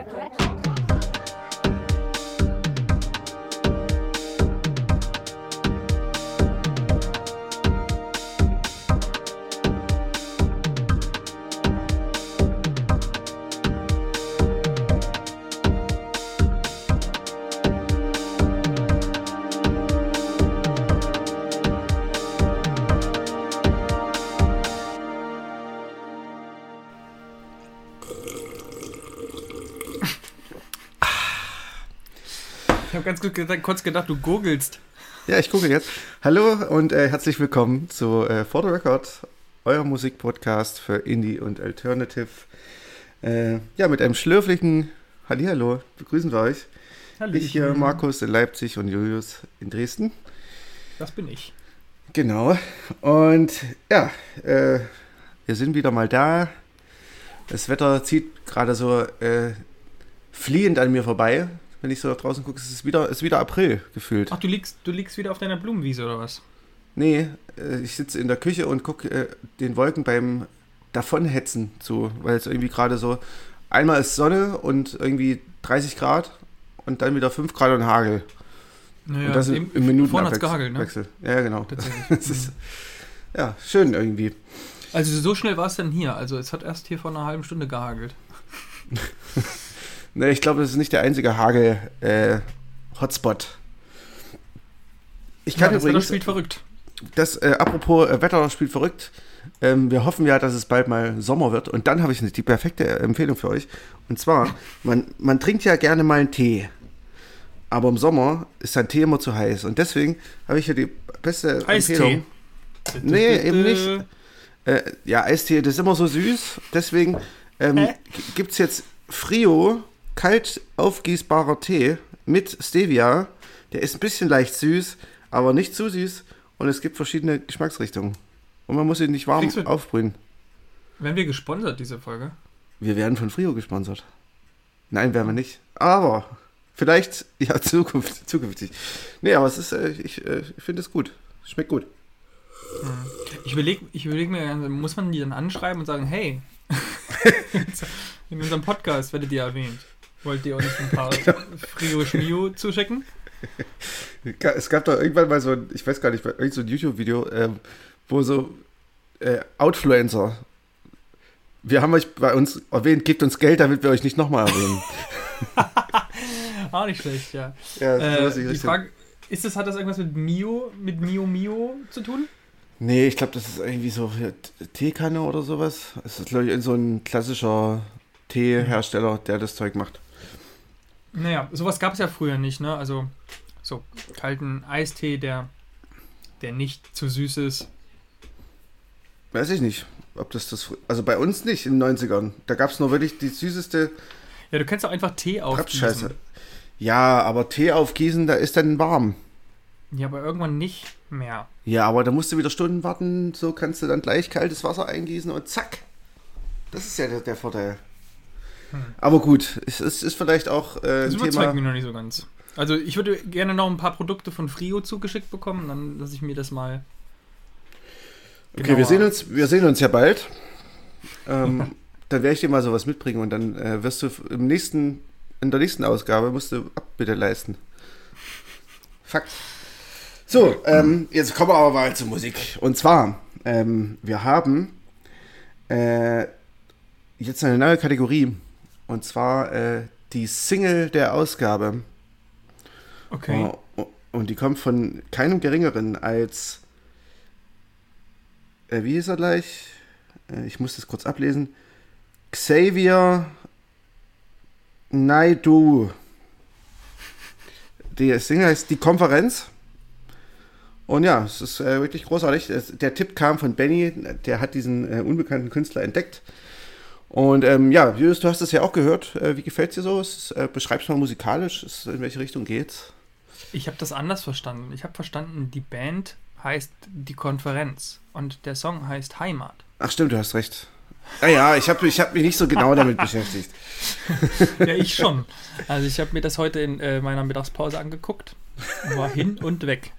Ich ganz gut, kurz gedacht, du googelst. Ja, ich gucke jetzt. Hallo und äh, herzlich willkommen zu äh, For the Record, euer Musikpodcast für Indie und Alternative. Äh, ja, mit einem schlürflichen Hallihallo, begrüßen wir euch. Hallo. Ich hier, Markus in Leipzig und Julius in Dresden. Das bin ich. Genau. Und ja, äh, wir sind wieder mal da. Das Wetter zieht gerade so äh, fliehend an mir vorbei wenn ich so nach draußen gucke, ist es wieder, ist wieder April gefühlt. Ach, du liegst, du liegst wieder auf deiner Blumenwiese oder was? Nee, äh, ich sitze in der Küche und gucke äh, den Wolken beim Davonhetzen zu, weil es irgendwie gerade so, einmal ist Sonne und irgendwie 30 Grad und dann wieder 5 Grad und Hagel. Naja, und das im, im Minuten Vorne hat gehagelt, ne? Wechsel. Ja, genau. ist, ja, schön irgendwie. Also so schnell war es denn hier. Also es hat erst hier vor einer halben Stunde gehagelt. Ne, ich glaube, das ist nicht der einzige Hagel-Hotspot. Äh, ich kann ja, das übrigens. Wetter spielt verrückt. Das, äh, apropos äh, Wetter spielt verrückt. Ähm, wir hoffen ja, dass es bald mal Sommer wird. Und dann habe ich die perfekte Empfehlung für euch. Und zwar, man, man trinkt ja gerne mal einen Tee. Aber im Sommer ist ein Tee immer zu heiß. Und deswegen habe ich hier die beste Eistee. Empfehlung. Nee, eben nicht. Äh, ja, Eistee, das ist immer so süß. Deswegen ähm, äh? gibt es jetzt Frio kalt aufgießbarer Tee mit Stevia. Der ist ein bisschen leicht süß, aber nicht zu süß. Und es gibt verschiedene Geschmacksrichtungen. Und man muss ihn nicht warm aufbrühen. Werden wir gesponsert, diese Folge? Wir werden von Frio gesponsert. Nein, werden wir nicht. Aber vielleicht, ja, Zukunft, zukünftig. Nee, aber es ist, äh, ich, äh, ich finde es gut. Schmeckt gut. Hm. Ich überlege ich überleg mir, muss man die dann anschreiben und sagen, hey, in unserem Podcast werdet ihr erwähnt. Wollt ihr uns ein paar Frio Schmio zuschicken? Es gab doch irgendwann mal so ein, ich weiß gar nicht, irgend so ein YouTube-Video, ähm, wo so äh, Outfluencer, wir haben euch bei uns erwähnt, gebt uns Geld, damit wir euch nicht nochmal erwähnen. Auch nicht schlecht, ja. ja äh, die Frage, ist das, hat das irgendwas mit Mio, mit Mio Mio zu tun? Nee, ich glaube, das ist irgendwie so Teekanne oder sowas. Es ist, glaube ich, so ein klassischer Teehersteller, der das Zeug macht. Naja, sowas gab es ja früher nicht, ne? Also so kalten Eistee, der, der nicht zu süß ist. Weiß ich nicht, ob das das. Also bei uns nicht in den 90ern. Da gab es nur wirklich die süßeste. Ja, du kannst auch einfach Tee aufgießen. Ja, aber Tee aufgießen, da ist dann warm. Ja, aber irgendwann nicht mehr. Ja, aber da musst du wieder Stunden warten. So kannst du dann gleich kaltes Wasser eingießen und zack. Das ist ja der, der Vorteil. Hm. Aber gut, es, es, ist vielleicht auch äh, das ein Thema. mich noch nicht so ganz. Also ich würde gerne noch ein paar Produkte von Frio zugeschickt bekommen, dann lasse ich mir das mal. Okay, wir sehen uns, wir sehen uns ja bald. Ähm, dann werde ich dir mal sowas mitbringen und dann äh, wirst du im nächsten, in der nächsten Ausgabe musst du Abbitte leisten. Fakt. So, ähm, jetzt kommen wir aber mal zur Musik. Und zwar, ähm, wir haben äh, jetzt eine neue Kategorie. Und zwar äh, die Single der Ausgabe. Okay. Oh, und die kommt von keinem geringeren als. Äh, wie ist er gleich? Äh, ich muss das kurz ablesen. Xavier Naidu. Die Single heißt Die Konferenz. Und ja, es ist äh, wirklich großartig. Der Tipp kam von Benny, der hat diesen äh, unbekannten Künstler entdeckt und ähm, ja, Julius, du hast es ja auch gehört. Äh, wie gefällt es dir so? Es, äh, beschreib's mal musikalisch. Es, in welche Richtung geht's? Ich habe das anders verstanden. Ich habe verstanden, die Band heißt Die Konferenz und der Song heißt Heimat. Ach stimmt, du hast recht. Ah ja, ich habe ich hab mich nicht so genau damit beschäftigt. ja, ich schon. Also ich habe mir das heute in äh, meiner Mittagspause angeguckt. War hin und weg.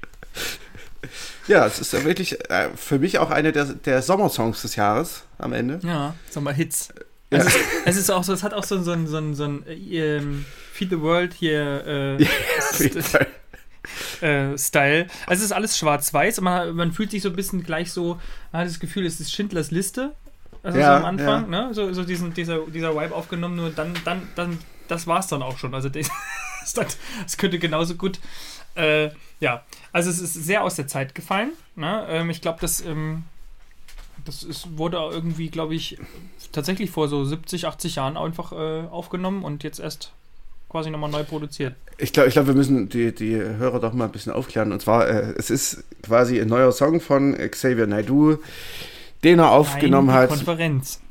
Ja, es ist wirklich äh, für mich auch einer der, der Sommersongs des Jahres am Ende. Ja, Sommerhits. Ja. Es, ist, auch so, es hat auch so, so, so, so, so ein ähm, Feed the World hier äh, ja, äh, Style. Also es ist alles schwarz-weiß und man, man fühlt sich so ein bisschen gleich so, man hat das Gefühl, es ist Schindlers Liste. Also ja, so am Anfang, ja. ne? So, so diesen, dieser, dieser Vibe aufgenommen, nur dann, dann, dann, das war's dann auch schon. Also das, das könnte genauso gut. Äh, ja, also es ist sehr aus der Zeit gefallen. Ne? Ähm, ich glaube, das, ähm, das ist, wurde irgendwie, glaube ich, tatsächlich vor so 70, 80 Jahren einfach äh, aufgenommen und jetzt erst quasi nochmal neu produziert. Ich glaube, ich glaub, wir müssen die, die Hörer doch mal ein bisschen aufklären. Und zwar, äh, es ist quasi ein neuer Song von Xavier Naidoo, den er aufgenommen Nein, hat. Konferenz.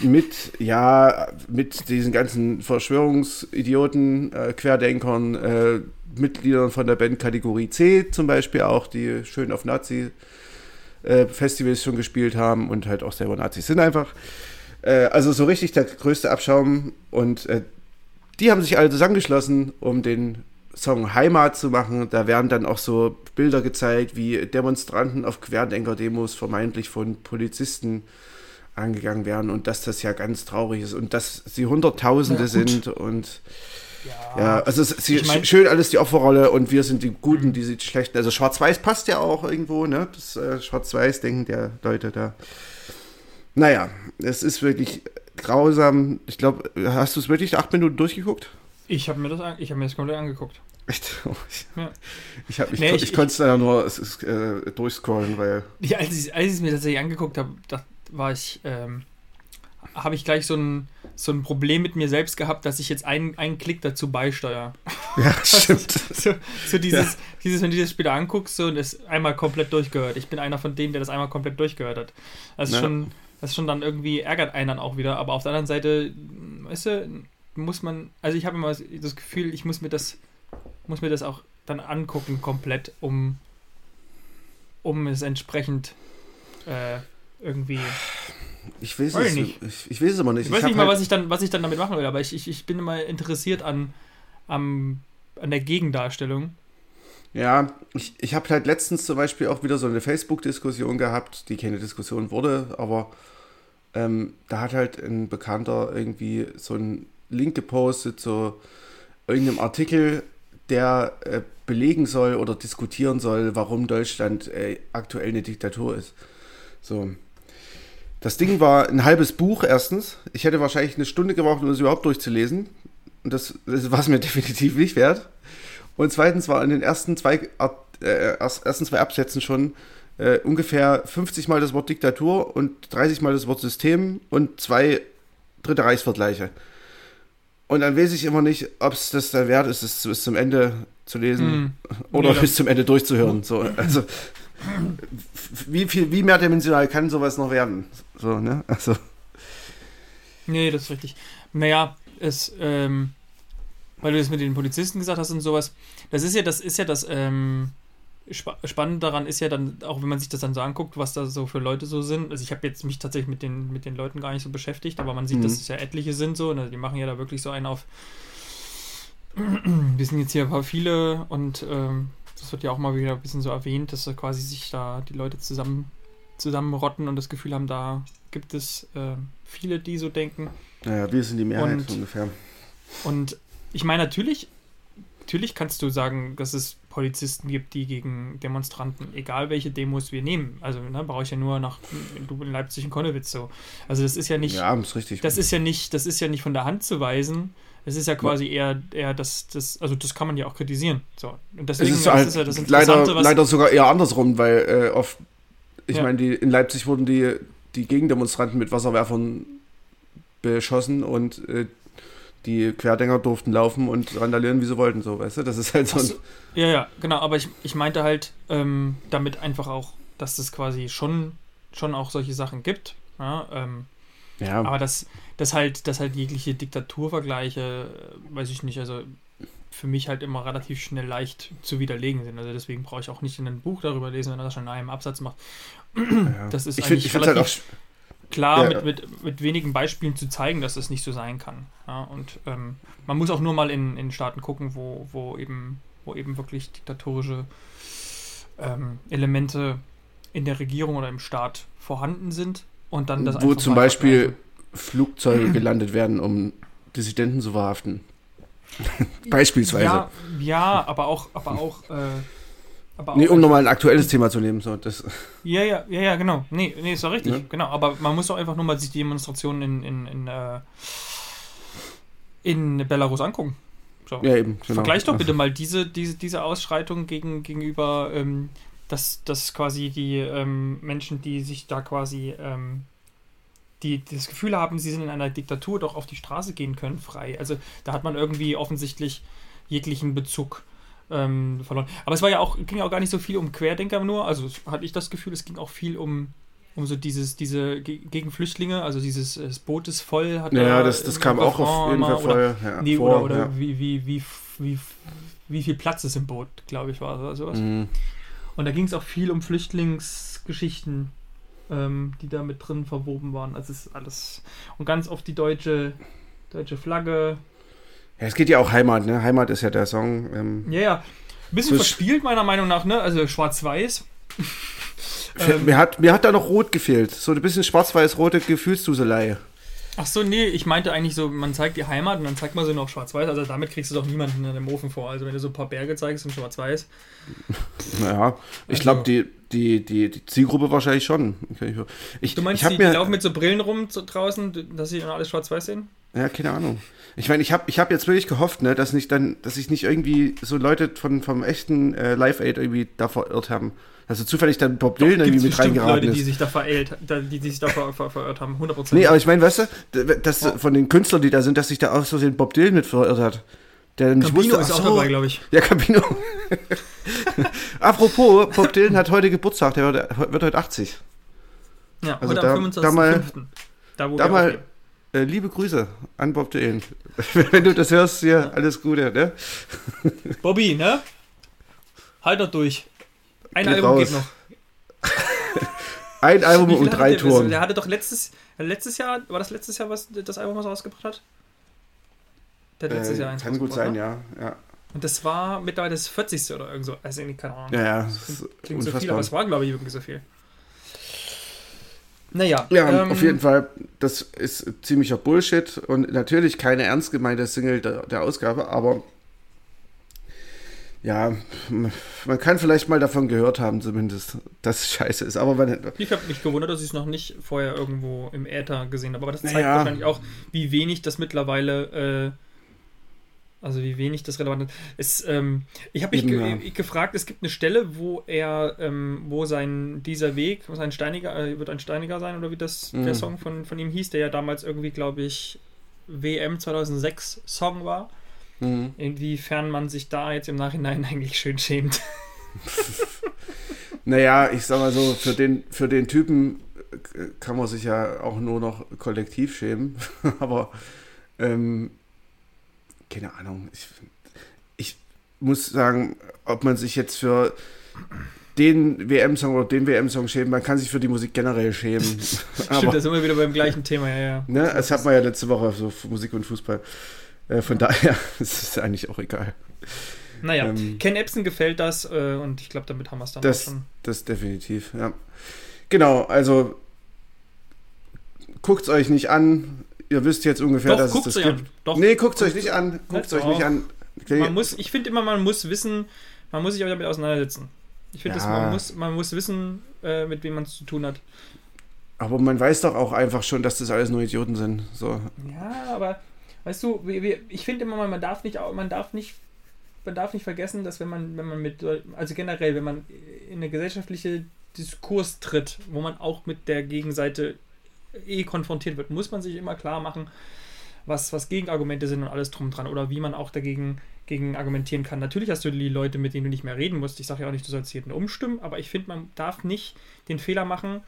Mit, ja, mit diesen ganzen Verschwörungsidioten, äh, Querdenkern, äh, Mitgliedern von der Band Kategorie C zum Beispiel auch, die schön auf Nazi-Festivals äh, schon gespielt haben und halt auch selber Nazis sind einfach. Äh, also so richtig der größte Abschaum und äh, die haben sich alle zusammengeschlossen, um den Song Heimat zu machen. Da werden dann auch so Bilder gezeigt, wie Demonstranten auf Querdenker-Demos vermeintlich von Polizisten angegangen werden und dass das ja ganz traurig ist und dass sie Hunderttausende ja, sind und ja, ja also sie, ich mein, schön alles die Opferrolle und wir sind die Guten, die sind schlechten. Also Schwarz-Weiß passt ja auch irgendwo, ne? Das äh, Schwarz-Weiß-Denken der Leute da. Naja, es ist wirklich grausam. Ich glaube, hast du es wirklich acht Minuten durchgeguckt? Ich habe mir das, ich habe mir das komplett angeguckt. Echt? Ich, ja. ich, ich, nee, ich, ich konnte es dann nur es ist, äh, durchscrollen, weil. Ja, als ich, als ich es mir tatsächlich angeguckt habe, war ich, ähm, habe ich gleich so ein, so ein Problem mit mir selbst gehabt, dass ich jetzt einen, einen Klick dazu beisteuere. Ja, stimmt. so, so dieses, ja. dieses, wenn du das später anguckst so, und es einmal komplett durchgehört. Ich bin einer von denen, der das einmal komplett durchgehört hat. Das ist ja. schon das ist schon dann irgendwie ärgert einen dann auch wieder. Aber auf der anderen Seite, weißt du, muss man, also ich habe immer das Gefühl, ich muss mir das, muss mir das auch dann angucken komplett, um, um es entsprechend äh, irgendwie. Ich weiß, es, nicht. Ich, ich, weiß es aber nicht. Ich weiß ich nicht mal, halt was ich, dann, was ich dann damit machen will, aber ich, ich, ich bin immer interessiert an, an, an der Gegendarstellung. Ja, ich, ich habe halt letztens zum Beispiel auch wieder so eine Facebook-Diskussion gehabt, die keine Diskussion wurde, aber ähm, da hat halt ein Bekannter irgendwie so einen Link gepostet zu irgendeinem Artikel, der äh, belegen soll oder diskutieren soll, warum Deutschland äh, aktuell eine Diktatur ist. So. Das Ding war ein halbes Buch erstens. Ich hätte wahrscheinlich eine Stunde gebraucht, um es überhaupt durchzulesen. Und das, das war es mir definitiv nicht wert. Und zweitens war in den ersten zwei, äh, ersten zwei Absätzen schon äh, ungefähr 50 Mal das Wort Diktatur und 30 Mal das Wort System und zwei Dritte Reichsvergleiche. Und dann weiß ich immer nicht, ob es das der Wert ist, es bis zum Ende zu lesen mm. oder nee, bis zum Ende durchzuhören. So, also wie viel, wie mehrdimensional kann sowas noch werden? So, ne? Also. Nee, das ist richtig. Naja, es, ähm, weil du das mit den Polizisten gesagt hast und sowas, das ist ja, das ist ja das, ähm, spannend daran ist ja dann, auch wenn man sich das dann so anguckt, was da so für Leute so sind. Also ich habe jetzt mich tatsächlich mit den, mit den Leuten gar nicht so beschäftigt, aber man sieht, mhm. dass es ja etliche sind so. Ne? Die machen ja da wirklich so einen auf. Wir sind jetzt hier ein paar viele und ähm, das wird ja auch mal wieder ein bisschen so erwähnt, dass da quasi sich da die Leute zusammen zusammenrotten und das Gefühl haben, da gibt es äh, viele, die so denken. Naja, wir sind die Mehrheit und, ungefähr. Und ich meine, natürlich, natürlich kannst du sagen, dass es Polizisten gibt, die gegen Demonstranten, egal welche Demos wir nehmen. Also ne, brauche ich ja nur nach in Leipzig und Konnewitz so. Also das ist ja nicht. Ja, ist richtig. Das ist ja nicht, das ist ja nicht von der Hand zu weisen. Es ist ja quasi eher, eher das, das, also das kann man ja auch kritisieren. So. Und deswegen es ist, halt ist ja das leider, leider sogar eher andersrum, weil äh, oft, ich ja. meine, die, in Leipzig wurden die, die Gegendemonstranten mit Wasserwerfern beschossen und äh, die Querdenker durften laufen und randalieren, wie sie wollten, so, weißt du? Das ist halt so ein. Ja, ja, genau, aber ich, ich meinte halt ähm, damit einfach auch, dass es quasi schon, schon auch solche Sachen gibt. Ja, ähm, ja. Aber dass, dass halt, dass halt jegliche Diktaturvergleiche, äh, weiß ich nicht, also für mich halt immer relativ schnell leicht zu widerlegen sind. Also deswegen brauche ich auch nicht in einem Buch darüber lesen, wenn er das schon in einem Absatz macht. Ja. Das ist ich eigentlich find, halt relativ, halt klar ja. mit, mit, mit wenigen Beispielen zu zeigen, dass das nicht so sein kann. Ja, und ähm, man muss auch nur mal in, in Staaten gucken, wo, wo, eben, wo eben wirklich diktatorische ähm, Elemente in der Regierung oder im Staat vorhanden sind und dann das Wo zum Beispiel Flugzeuge gelandet werden, um Dissidenten zu verhaften. Beispielsweise. Ja, ja, aber auch, aber auch, äh, aber nee, auch um nochmal ein aktuelles Thema zu nehmen. So, das, Ja, ja, ja, ja, genau. Nee, nee, ist doch richtig, Ja. genau. Aber man muss doch einfach nur mal sich die Demonstrationen in, in, in, äh, in Belarus angucken. So. ja, eben. Genau. Vergleich doch bitte mal diese, diese, diese Ausschreitung gegen, gegenüber, ähm, dass, dass quasi die ähm, Menschen, die sich da quasi, ähm, die, die das Gefühl haben, sie sind in einer Diktatur, doch auf die Straße gehen können, frei. Also da hat man irgendwie offensichtlich jeglichen Bezug ähm, verloren. Aber es war ja auch, ging ja auch gar nicht so viel um Querdenker nur, also hatte ich das Gefühl, es ging auch viel um um so dieses, diese Ge- gegen Flüchtlinge, also dieses äh, das Boot ist voll, hat Ja, das, das kam auch auf jeden Fall oder- voll. Ja, Nee, vor, oder, oder ja. wie, wie, wie, wie, wie viel Platz ist im Boot, glaube ich, war oder sowas. Mhm. Und da ging es auch viel um Flüchtlingsgeschichten, ähm, die da mit drin verwoben waren. Also es ist alles. Und ganz oft die deutsche, deutsche Flagge. Ja, es geht ja auch Heimat, ne? Heimat ist ja der Song. Ähm, Ja, ja. Ein bisschen verspielt, meiner Meinung nach, ne? Also schwarz-weiß. Ähm. mir, hat, mir hat da noch Rot gefehlt. So ein bisschen schwarz-weiß-rote Gefühlsduselei. Ach so, nee, ich meinte eigentlich so, man zeigt die Heimat und dann zeigt man sie noch schwarz-weiß. Also damit kriegst du doch niemanden in dem Ofen vor. Also wenn du so ein paar Berge zeigst in schwarz-weiß. Naja, ich Also- glaube, die, die, die, die Zielgruppe wahrscheinlich schon. Ich, Du meinst, ich die, habe die mir. laufen mit so Brillen rum so draußen, dass sie dann alles schwarz-weiß sehen? Ja, keine Ahnung. Ich meine, ich habe ich hab jetzt wirklich gehofft, ne, dass nicht dann, dass sich nicht irgendwie so Leute von, vom echten äh, Live Aid irgendwie da verirrt haben. Also zufällig dann Bob Dylan irgendwie mit reingeraten Leute, die ist. sich da da- die, die sich da ver, ver, verirrt haben, 100%. Nee, aber ich meine, weißt du, dass Ja. von den Künstlern, die da sind, dass sich da aus Versehen Bob Dylan mit verirrt hat. Der nicht Campino wusste, ist auch so, dabei, glaube ich. Ja, Campino. Apropos, Bob Dylan hat heute Geburtstag, der wird, wird heute 80. Ja, Also heute da- am da mal- 25.05. Da, wo da wir mal- aufnehmen. Äh, liebe Grüße an Bob Dylan. Wenn du das hörst, hier, alles Gute, ne? Bobby, ne? Halt doch durch. Ein Geht Album raus. geht noch. Ein Album und drei Touren. Der hatte doch letztes, letztes Jahr, war das letztes Jahr, was das Album, was rausgebracht hat? Der hat letztes Jahr Äh, eins kann gut sein, ne? ja. ja. Und das war mittlerweile das 40. oder irgend so. Also keine Ahnung. Ja, ja. das ist Klingt so viel, aber es war, glaube ich, wirklich so viel. Naja, Ja, ähm, auf jeden Fall, das ist ziemlicher Bullshit und natürlich keine ernst gemeinte Single der, der Ausgabe, aber ja, man kann vielleicht mal davon gehört haben, zumindest, dass es scheiße ist. Aber man, Ich habe mich gewundert, dass ich es noch nicht vorher irgendwo im Äther gesehen habe. Aber das zeigt Naja. wahrscheinlich auch, wie wenig das mittlerweile, äh, also wie wenig das relevant ist. Ähm, ich habe mich ge ja. ich gefragt, es gibt eine Stelle, wo er, ähm, wo sein, dieser Weg, sein Steiniger, äh, wird ein Steiniger sein, oder wie das Mhm. der Song von, von ihm hieß, der ja damals irgendwie, glaube ich, WM 2006 Song war. Mhm. Inwiefern man sich da jetzt im Nachhinein eigentlich schön schämt. naja, ich sag mal so, für den, für den Typen äh, kann man sich ja auch nur noch kollektiv schämen, aber ähm, keine Ahnung. Ich, ich muss sagen, ob man sich jetzt für den WM-Song oder den WM-Song schämen, man kann sich für die Musik generell schämen. Stimmt, aber, da sind wir wieder beim gleichen Thema, ja, ja. ne, das hat man ja letzte Woche, so Musik und Fußball. Äh, von daher ist es eigentlich auch egal. Naja, Ähm, Ken Epson gefällt das äh, und ich glaube, damit haben wir es dann Das- auch schon. Das definitiv, ja. Genau, also guckt es euch nicht an. Ihr wisst jetzt ungefähr, Doch, dass es das gibt. an. Doch, nee, guckt es euch guckt's nicht an. Guckt euch nicht an. man muss, ich finde immer, man muss wissen, man muss sich auch damit auseinandersetzen. Ich finde, Ja. man muss, man muss wissen, äh, mit wem man es zu tun hat. Aber man weiß doch auch einfach schon, dass das alles nur Idioten sind. So. Ja, aber weißt du, ich finde immer, man darf nicht, man darf nicht, man darf nicht vergessen, dass wenn man, wenn man mit, also generell, wenn man in eine gesellschaftliche Diskurs tritt, wo man auch mit der Gegenseite eh konfrontiert wird, muss man sich immer klar machen, was, was Gegenargumente sind und alles drum dran oder wie man auch dagegen gegen argumentieren kann. Natürlich hast du die Leute, mit denen du nicht mehr reden musst. Ich sage ja auch nicht, du sollst jeden umstimmen, aber ich finde, man darf nicht den Fehler machen,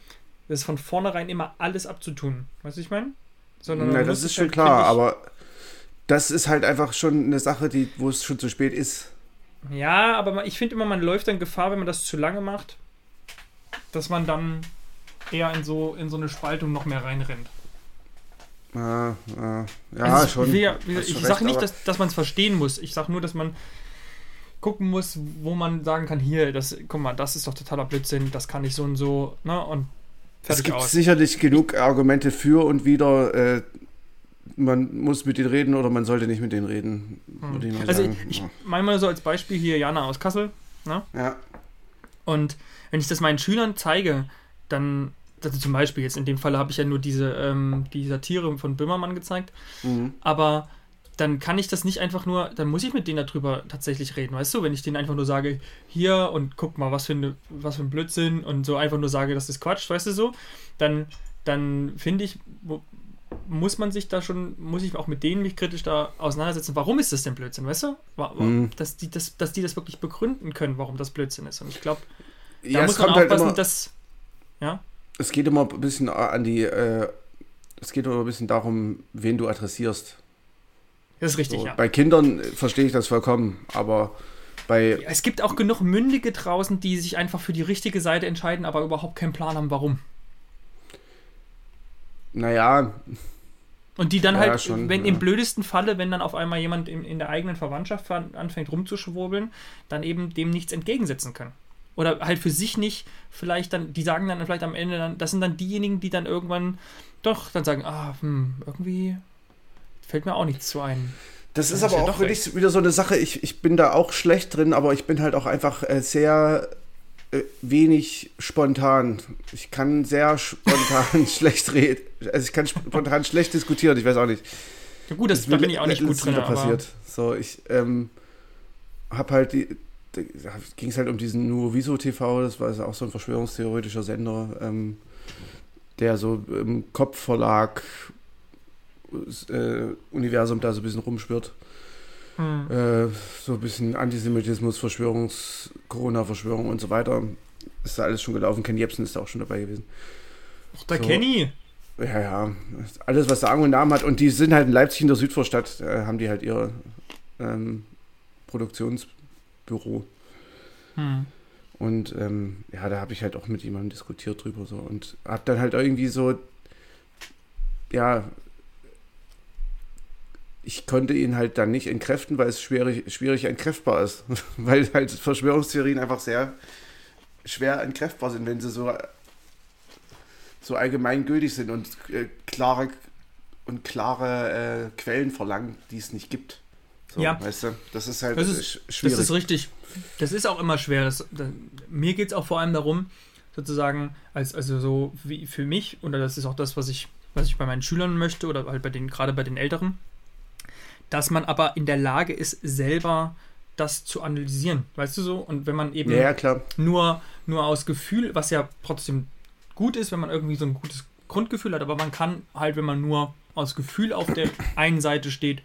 das von vornherein immer alles abzutun. Weißt du, was ich meine? Sondern Na, das ist schon halt, klar, find aber das ist halt einfach schon eine Sache, die, wo es schon zu spät ist. ich, Ja, aber ich finde immer, man läuft dann Gefahr, wenn man das zu lange macht, dass man dann eher in so, in so eine Spaltung noch mehr reinrennt. Ja, ja, ja Also ich, schon. Hast ich sage nicht, dass, dass man es verstehen muss. Ich sage nur, dass man gucken muss, wo man sagen kann, hier, das, guck mal, das ist doch totaler Blödsinn, das kann ich so und so, ne? Und es gibt aus. sicherlich genug Argumente für und wieder. Äh, man muss mit denen reden oder man sollte nicht mit denen reden. Hm. Ich also sagen. ich, ich meine mal so als Beispiel hier Jana aus Kassel. Ne? Ja. Und wenn ich das meinen Schülern zeige, dann, also zum Beispiel jetzt in dem Fall habe ich ja nur diese ähm, die Satire von Böhmermann gezeigt, mhm. aber dann kann ich das nicht einfach nur, dann muss ich mit denen darüber tatsächlich reden, weißt du? Wenn ich denen einfach nur sage, hier und guck mal, was für, eine, was für ein Blödsinn und so einfach nur sage, das ist Quatsch, weißt du so, dann, dann finde ich, muss man sich da schon, muss ich auch mit denen mich kritisch da auseinandersetzen, warum ist das denn Blödsinn, weißt du? Mhm. Dass, die das, dass die das wirklich begründen können, warum das Blödsinn ist. Und ich glaube, da ja, muss man halt aufpassen, halt dass. Ja? Es geht immer ein bisschen an die, äh, es geht immer ein bisschen darum, wen du adressierst. Das ist richtig, so, ja. Bei Kindern verstehe ich das vollkommen, aber bei. Es gibt auch genug Mündige draußen, die sich einfach für die richtige Seite entscheiden, aber überhaupt keinen Plan haben, warum. Naja. Und die dann ja, halt, schon, wenn ja. im blödesten Falle, wenn dann auf einmal jemand in, in der eigenen Verwandtschaft anfängt rumzuschwurbeln, dann eben dem nichts entgegensetzen können. Oder halt für sich nicht, vielleicht dann, die sagen dann vielleicht am Ende dann, das sind dann diejenigen, die dann irgendwann doch dann sagen, ah, hm, irgendwie Fällt mir auch nichts zu ein. Das, das ist aber ja auch wirklich wieder so eine Sache. Ich, ich bin da auch schlecht drin, aber ich bin halt auch einfach äh, sehr äh, wenig spontan. Ich kann sehr spontan schlecht reden. Also ich kann spontan schlecht diskutieren. Ich weiß auch nicht. Ja gut, das, das da bin ich auch nicht gut drin. passiert. So, ich ähm, habe halt die. Da ging es halt um diesen Nuoviso TV, das war auch so ein verschwörungstheoretischer Sender, ähm, der so im Kopfverlag äh, Universum da so ein bisschen rumschwirrt. Hm. Äh, so ein bisschen Antisemitismus, Verschwörungs-, Corona-Verschwörung und so weiter. Ist da alles schon gelaufen. Ken Jebsen ist da auch schon dabei gewesen. Ach, der so. Kenny! Ja, ja. Alles, was Sagen und Namen hat. Und die sind halt in Leipzig in der Südvorstadt, äh, haben die halt ihr ähm, Produktionsbüro. Hm. Und ähm, ja, da habe ich halt auch mit jemandem diskutiert drüber so und habe dann halt irgendwie so, ja, ich konnte ihn halt dann nicht entkräften, weil es schwierig, schwierig entkräftbar ist. weil halt Verschwörungstheorien einfach sehr schwer entkräftbar sind, wenn sie so, so allgemeingültig sind und äh, klare und klare äh, Quellen verlangen, die es nicht gibt. So, ja. Weißt du, das ist halt das ist, schwierig. Das ist richtig. Das ist auch immer schwer. Das, das, mir geht es auch vor allem darum, sozusagen, als, also so wie für mich, oder das ist auch das, was ich, was ich bei meinen Schülern möchte, oder halt bei den, gerade bei den Älteren, dass man aber in der Lage ist, selber das zu analysieren, weißt du so? Und wenn man eben ja, Nur, nur aus Gefühl, was ja trotzdem gut ist, wenn man irgendwie so ein gutes Grundgefühl hat, aber man kann halt, wenn man nur aus Gefühl auf der einen Seite steht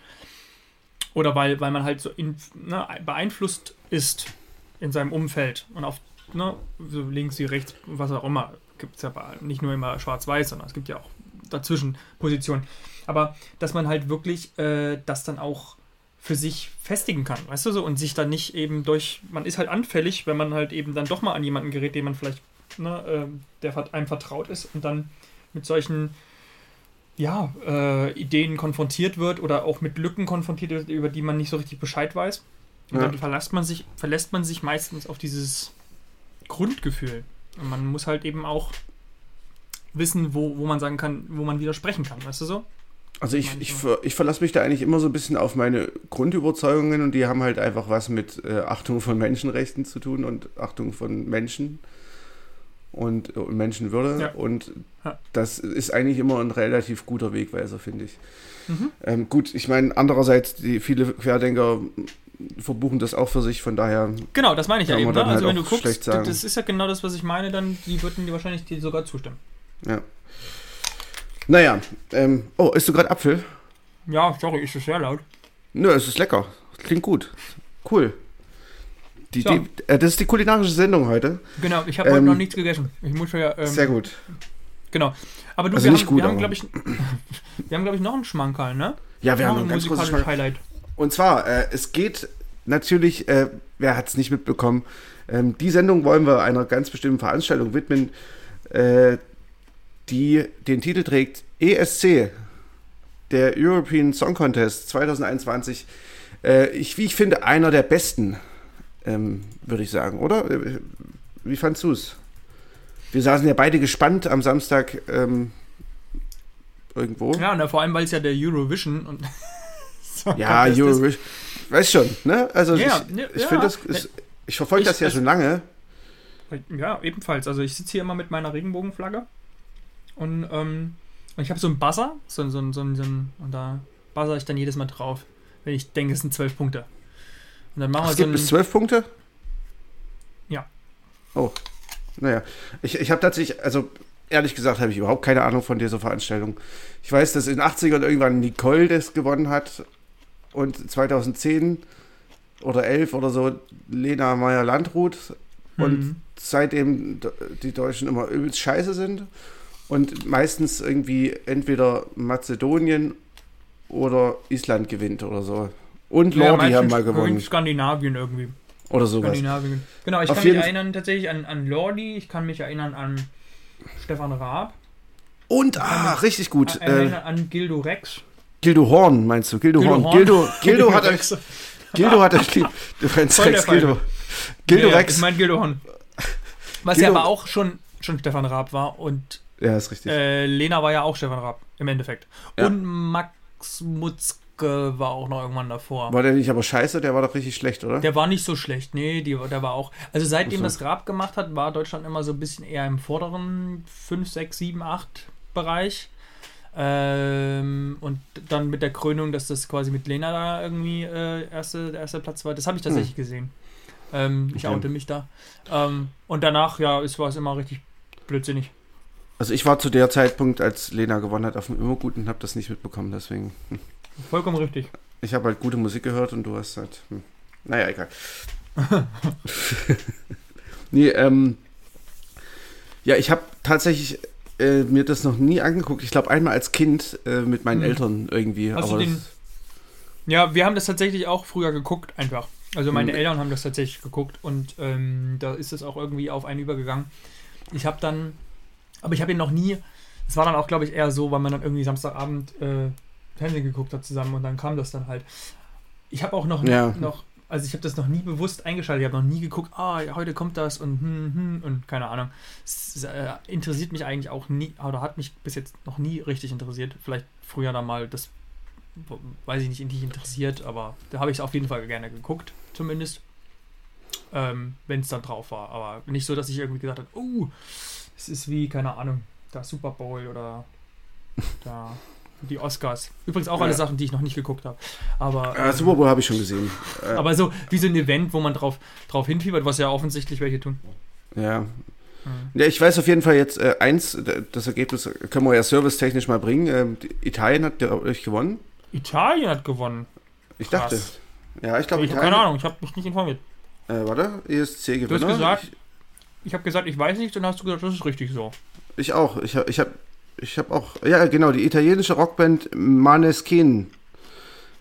oder weil, weil man halt so in, ne, beeinflusst ist in seinem Umfeld und auf ne, so links wie rechts, was auch immer, gibt es ja nicht nur immer schwarz-weiß, sondern es gibt ja auch dazwischen Positionen. Aber dass man halt wirklich äh, das dann auch für sich festigen kann, weißt du so, und sich dann nicht eben durch, man ist halt anfällig, wenn man halt eben dann doch mal an jemanden gerät, den man vielleicht, ne, äh, der einem vertraut ist und dann mit solchen, ja, äh, Ideen konfrontiert wird oder auch mit Lücken konfrontiert wird, über die man nicht so richtig Bescheid weiß. Und ja. dann verlässt man sich, verlässt man sich meistens auf dieses Grundgefühl. Und man muss halt eben auch wissen, wo, wo man sagen kann, wo man widersprechen kann, weißt du so? Also ich, ich, ich verlasse mich da eigentlich immer so ein bisschen auf meine Grundüberzeugungen und die haben halt einfach was mit äh, Achtung von Menschenrechten zu tun und Achtung von Menschen und, und Menschenwürde. Ja. Und das ist eigentlich immer ein relativ guter Wegweiser, finde ich. Mhm. Ähm, gut, ich meine, andererseits, die viele Querdenker verbuchen das auch für sich, von daher. Genau, das meine ich ja eben. Ne? Also halt wenn du guckst, das ist ja genau das, was ich meine, dann die würden dir wahrscheinlich dir sogar zustimmen. Ja. Naja, ähm, oh, isst du gerade Apfel? Ja, sorry, ist es sehr laut. Nö, es ist lecker. Klingt gut. Cool. Die, so. die, äh, das ist die kulinarische Sendung heute. Genau, ich habe ähm, heute noch nichts gegessen. Ich muss ja. Ähm, sehr gut. Genau. Aber du, also wir, nicht haben, gut, wir haben, glaube ich, wir haben, glaube ich, noch einen Schmankerl, ne? Ja, wir noch haben ein ganz großes Highlight. Und zwar, äh, es geht natürlich, äh, wer hat es nicht mitbekommen, ähm, die Sendung wollen wir einer ganz bestimmten Veranstaltung widmen. Äh, die den Titel trägt ESC, der European Song Contest 2021. Äh, ich, wie ich finde, einer der besten, ähm, würde ich sagen, oder? Wie fandst du es? wir saßen ja beide gespannt am Samstag ähm, irgendwo. Ja, und vor allem, weil es ja der Eurovision und. so ja, Eurovision. Weiß schon, ne? Also ja, ich, ja, ich finde das. Ist, ich verfolge das ja schon lange. Ja, ebenfalls. Also ich sitze hier immer mit meiner Regenbogenflagge und ähm, ich habe so einen Buzzer, so, so, so, so, und da buzzer ich dann jedes Mal drauf, wenn ich denke, es sind zwölf Punkte. Und dann machen Ach, wir es so gibt bis zwölf Punkte? Ja. Oh. Naja. Ich, ich habe tatsächlich, also ehrlich gesagt, habe ich überhaupt keine Ahnung von dieser Veranstaltung. Ich weiß, dass in den 80ern irgendwann Nicole das gewonnen hat und 2010 oder 11 oder so Lena Meyer-Landrut und Mhm. seitdem die Deutschen immer übelst scheiße sind und meistens irgendwie entweder Mazedonien oder Island gewinnt oder so. Und Ja, Lordi haben mal gewonnen. Skandinavien irgendwie. Oder sowas. Skandinavien. Genau, ich Auf kann mich erinnern tatsächlich an, an Lordi, ich kann mich erinnern an Stefan Raab, Und, ah, richtig gut. an, Äh, erinnern an Gildo Rex. Gildo Horn, meinst du? Gildo, Gildo Horn. Horn. Gildo, Gildo hat Rex. euch, Gildo hat euch lieb. Du Rex. Gildo. Gildo ja, Rex. Ich mein Gildo Horn. Was Gildo- ja aber auch schon, schon Stefan Raab war und Ja, ist richtig. äh, Lena war ja auch Stefan Raab, im Endeffekt. Ja. Und Max Mutzke war auch noch irgendwann davor. War der nicht aber scheiße? Der war doch richtig schlecht, oder? Der war nicht so schlecht, nee, die, der war auch. Also seitdem Ach das Raab gemacht hat, war Deutschland immer so ein bisschen eher im vorderen 5, 6, 7, 8 Bereich. Ähm, und dann mit der Krönung, dass das quasi mit Lena da irgendwie äh, erste, der erste Platz war, das habe ich tatsächlich gesehen. Ähm, ich oute mich da. Ähm, und danach, ja, es war es immer richtig blödsinnig. Also ich war zu der Zeitpunkt, als Lena gewonnen hat, auf dem Immergut und habe das nicht mitbekommen. Deswegen, hm. Vollkommen richtig. ich habe halt gute Musik gehört und du hast halt, hm. naja, egal. nee, ähm, ja, ich habe tatsächlich äh, mir das noch nie angeguckt. Ich glaube einmal als Kind äh, mit meinen Mhm. Eltern irgendwie. Hast du aber den- das, Ja, wir haben das tatsächlich auch früher geguckt, einfach. Also meine Mhm. Eltern haben das tatsächlich geguckt und ähm, da ist es auch irgendwie auf einen übergegangen. Ich habe dann, aber ich habe ihn noch nie, es war dann auch, glaube ich, eher so, weil man dann irgendwie Samstagabend äh, Fernsehen geguckt hat zusammen und dann kam das dann halt. Ich habe auch noch, Ja. noch also ich habe das noch nie bewusst eingeschaltet, ich habe noch nie geguckt, ah, heute kommt das und hm, hm, und keine Ahnung. Es äh, interessiert mich eigentlich auch nie, oder hat mich bis jetzt noch nie richtig interessiert. Vielleicht früher dann mal das weiß ich nicht, nicht interessiert, aber da habe ich es auf jeden Fall gerne geguckt, zumindest. Ähm, Wenn es dann drauf war. Aber nicht so, dass ich irgendwie gesagt habe, oh, es ist wie, keine Ahnung, der Super Bowl oder da die Oscars. Übrigens auch alle Ja. Sachen, die ich noch nicht geguckt habe. Aber, äh, Super Bowl habe ich schon gesehen. Äh, aber so wie so ein Event, wo man drauf, drauf hinfiebert, was ja offensichtlich welche tun. ja. Mhm. Ja, ich weiß auf jeden Fall jetzt äh, eins, das Ergebnis können wir ja servicetechnisch mal bringen. Ähm, Italien hat ich gewonnen. Italien hat gewonnen. Ich Krass. dachte. Ja, ich glaube Ich habe keine Ahnung, ich habe mich nicht informiert. Äh, warte, ESC Du gewinner. hast gesagt, Ich, ich habe gesagt, ich weiß nicht, dann hast du gesagt, das ist richtig so. ich auch. Ich habe ich hab, ich hab auch. Ja, genau, die italienische Rockband Maneskin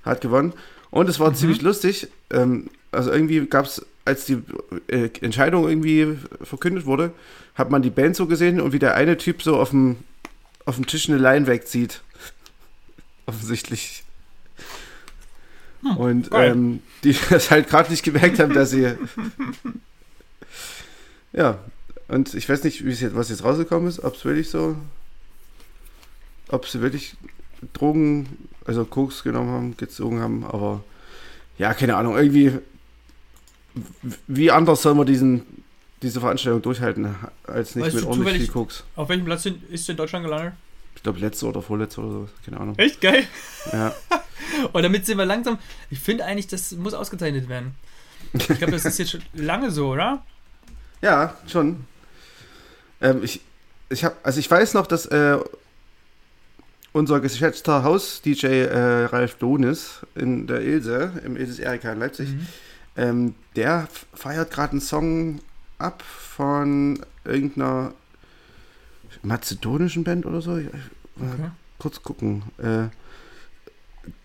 hat gewonnen. Und es war Mhm. ziemlich lustig. Ähm, also irgendwie gab es, als die äh, Entscheidung irgendwie verkündet wurde, hat man die Band so gesehen und wie der eine Typ so auf dem, auf dem Tisch eine Line wegzieht. Offensichtlich. Hm, und ähm, die das halt gerade nicht gemerkt haben, dass sie. ja, und ich weiß nicht, wie es jetzt, was jetzt rausgekommen ist, ob es wirklich so. Ob sie wirklich Drogen, also Koks genommen haben, gezogen haben, aber ja, keine Ahnung, irgendwie. Wie anders soll man diesen, diese Veranstaltung durchhalten, als nicht Weißt mit du ordentlich viel Koks? Auf welchem Platz ist in Deutschland gelandet? Ich glaube, letzte oder vorletzte oder so, keine Ahnung. Echt geil. Ja. Und damit sind wir langsam. Ich finde eigentlich, das muss ausgezeichnet werden. Ich glaube, das ist jetzt schon lange so, oder? Ja, schon. Ähm, ich, ich habe, also ich weiß noch, dass äh, unser geschätzter Haus-DJ äh, Ralf Donis in der Ilse, im Ilses Erika in Leipzig, Mhm. ähm, der feiert gerade einen Song ab von irgendeiner mazedonischen Band oder so. Ich, Okay. Kurz gucken. Äh,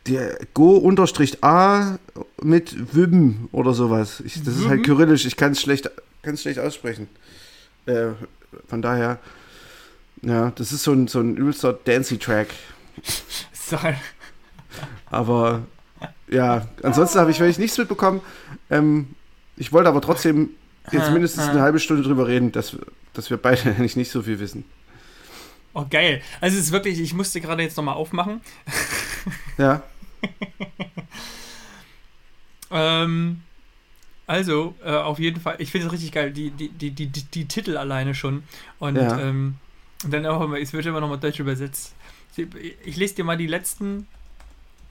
der Go-A mit Wim oder sowas. Ich, das ist halt Wim? kyrillisch, ich kann es schlecht, kann's schlecht aussprechen. Äh, von daher, ja, das ist so ein, so ein übelster Dancy-Track. Ein- Aber ja, ansonsten habe ich wirklich nichts mitbekommen. Ähm, ich wollte aber trotzdem jetzt mindestens eine halbe Stunde drüber reden. Das dass wir beide eigentlich nicht so viel wissen. Oh, geil. Also es ist wirklich, ich musste gerade jetzt nochmal aufmachen. Ja. ähm, also, äh, auf jeden Fall, ich finde es richtig geil, die, die, die, die, die Titel alleine schon. Und Ja. ähm, dann auch immer, es wird immer nochmal deutsch übersetzt. Ich lese dir mal die letzten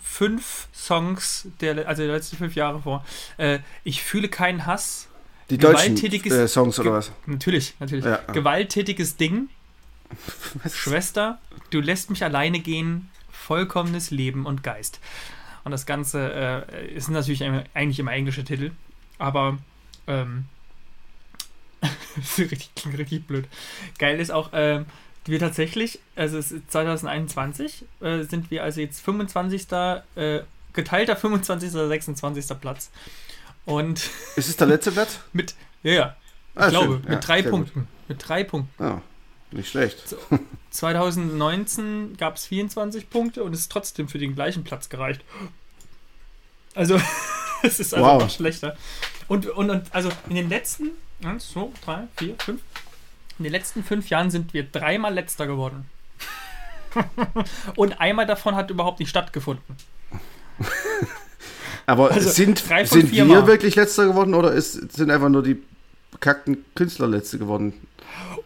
fünf Songs, der, also der letzten fünf Jahre vor. Äh, ich fühle keinen Hass. Die deutschen äh, Songs oder was? Natürlich, natürlich. Ja. Gewalttätiges Ding. Was? Schwester, du lässt mich alleine gehen, vollkommenes Leben und Geist. Und das Ganze äh, ist natürlich eigentlich immer englische Titel, aber ähm, ist richtig, klingt richtig blöd. Geil ist auch, ähm, wir tatsächlich, also es ist 2021, äh, sind wir also jetzt 25. Äh, geteilter 25. oder 26. Platz. Und Ist es der letzte Platz? mit, ja, ja, ich Ah, glaube. Ja, mit drei sehr gut. Punkten. Mit drei Punkten. Ja, nicht schlecht. 2019 gab es 24 Punkte und es ist trotzdem für den gleichen Platz gereicht. Also, es ist einfach Wow. noch schlechter. Und, und, und also in den letzten 1, 2, 3, 4, 5, in den letzten fünf Jahren sind wir dreimal letzter geworden. und einmal davon hat überhaupt nicht stattgefunden. Aber Also, sind, drei sind vier wir Mal. wirklich letzter geworden oder ist, sind einfach nur die bekackten Künstler letzte geworden?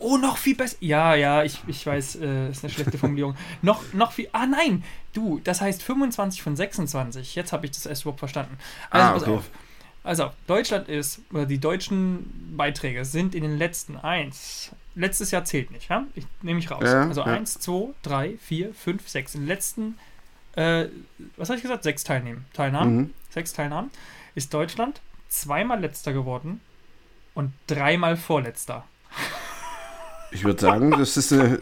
Oh, noch viel besser. Ja, ja, ich, ich weiß, äh, ist eine schlechte Formulierung. noch, noch viel. Ah, nein! Du, das heißt 25 von 26. Jetzt habe ich das erst überhaupt verstanden. Also, Ah, pass okay. auf. Also, Deutschland ist, oder die deutschen Beiträge sind in den letzten eins. Letztes Jahr zählt nicht, ja? Ich nehme mich raus. Ja, also ja. 1, 2, 3, 4, 5, 6. In den letzten, äh, was habe ich gesagt? Sechs Teilnehmen. Teilnahmen. Mhm. Sechs Teilnahmen. Ist Deutschland zweimal letzter geworden und dreimal vorletzter. Ich würde sagen, das ist eine,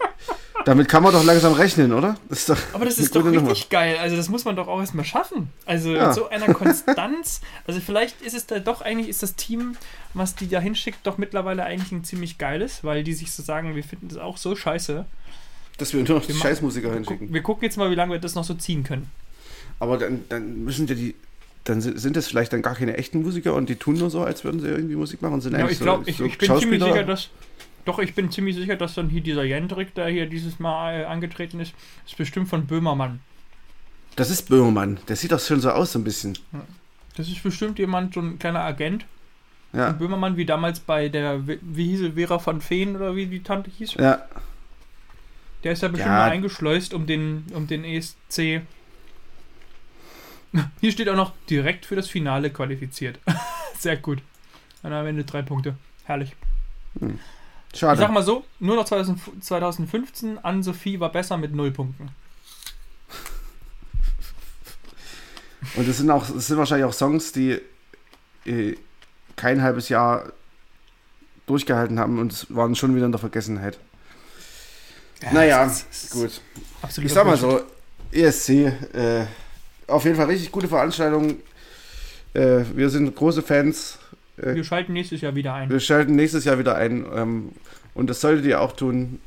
damit kann man doch langsam rechnen, oder? Das ist doch Aber das ist doch gute Nummer. richtig geil. Also das muss man doch auch erstmal schaffen. Also Ja. mit so einer Konstanz. also vielleicht ist es da doch eigentlich, ist das Team, was die da hinschickt, doch mittlerweile eigentlich ein ziemlich geiles, weil die sich so sagen, wir finden das auch so scheiße. Dass wir nur noch die Wir machen- Scheißmusiker hinschicken. wir gucken jetzt mal, wie lange wir das noch so ziehen können. Aber dann, dann müssen ja die. Dann sind das vielleicht dann gar keine echten Musiker und die tun nur so, als würden sie irgendwie Musik machen und sind Ja, eigentlich ich glaube, so, ich, so ich bin ziemlich sicher, dass. Doch, ich bin ziemlich sicher, dass dann hier dieser Jendrik, der hier dieses Mal äh, angetreten ist, ist bestimmt von Böhmermann. Das ist Böhmermann. Der sieht doch schon so aus, so ein bisschen. Das ist bestimmt jemand, so ein kleiner Agent. Ja. Böhmermann, wie damals bei der, wie hieß sie, Vera von Feen oder wie die Tante hieß. Ja. Der ist da bestimmt Ja. mal eingeschleust um den, um den ESC. Hier steht auch noch direkt für das Finale qualifiziert. Sehr gut. Dann am Ende drei Punkte. Herrlich. Ich sag Schade. mal so, nur noch 2000, 2015, Ann-Sophie war besser mit null Punkten. Und das sind auch, das sind wahrscheinlich auch Songs, die äh, kein halbes Jahr durchgehalten haben und es waren schon wieder in der Vergessenheit. naja, das ist gut. Ich sag mal so, ESC, äh, auf jeden Fall richtig gute Veranstaltung. Äh, wir sind große Fans. Äh, Wir schalten nächstes Jahr wieder ein. wir schalten nächstes Jahr wieder ein. Ähm, und das solltet ihr auch tun.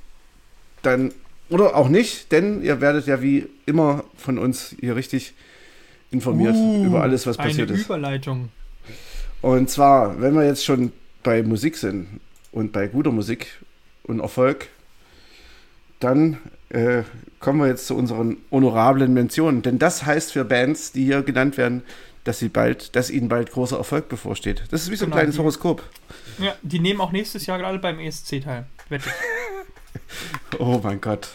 Dann, oder auch nicht, denn ihr werdet ja wie immer von uns hier richtig informiert Uh, über alles, was Eine passiert ist. Überleitung. Und zwar, wenn wir jetzt schon bei Musik sind und bei guter Musik und Erfolg, dann äh, kommen wir jetzt zu unseren honorablen Mentionen. Denn das heißt für Bands, die hier genannt werden, dass sie bald, dass ihnen bald großer Erfolg bevorsteht. Das ist wie so ein Genau, kleines die- Horoskop. Ja, die nehmen auch nächstes Jahr gerade beim ESC teil. Wette. Oh mein Gott.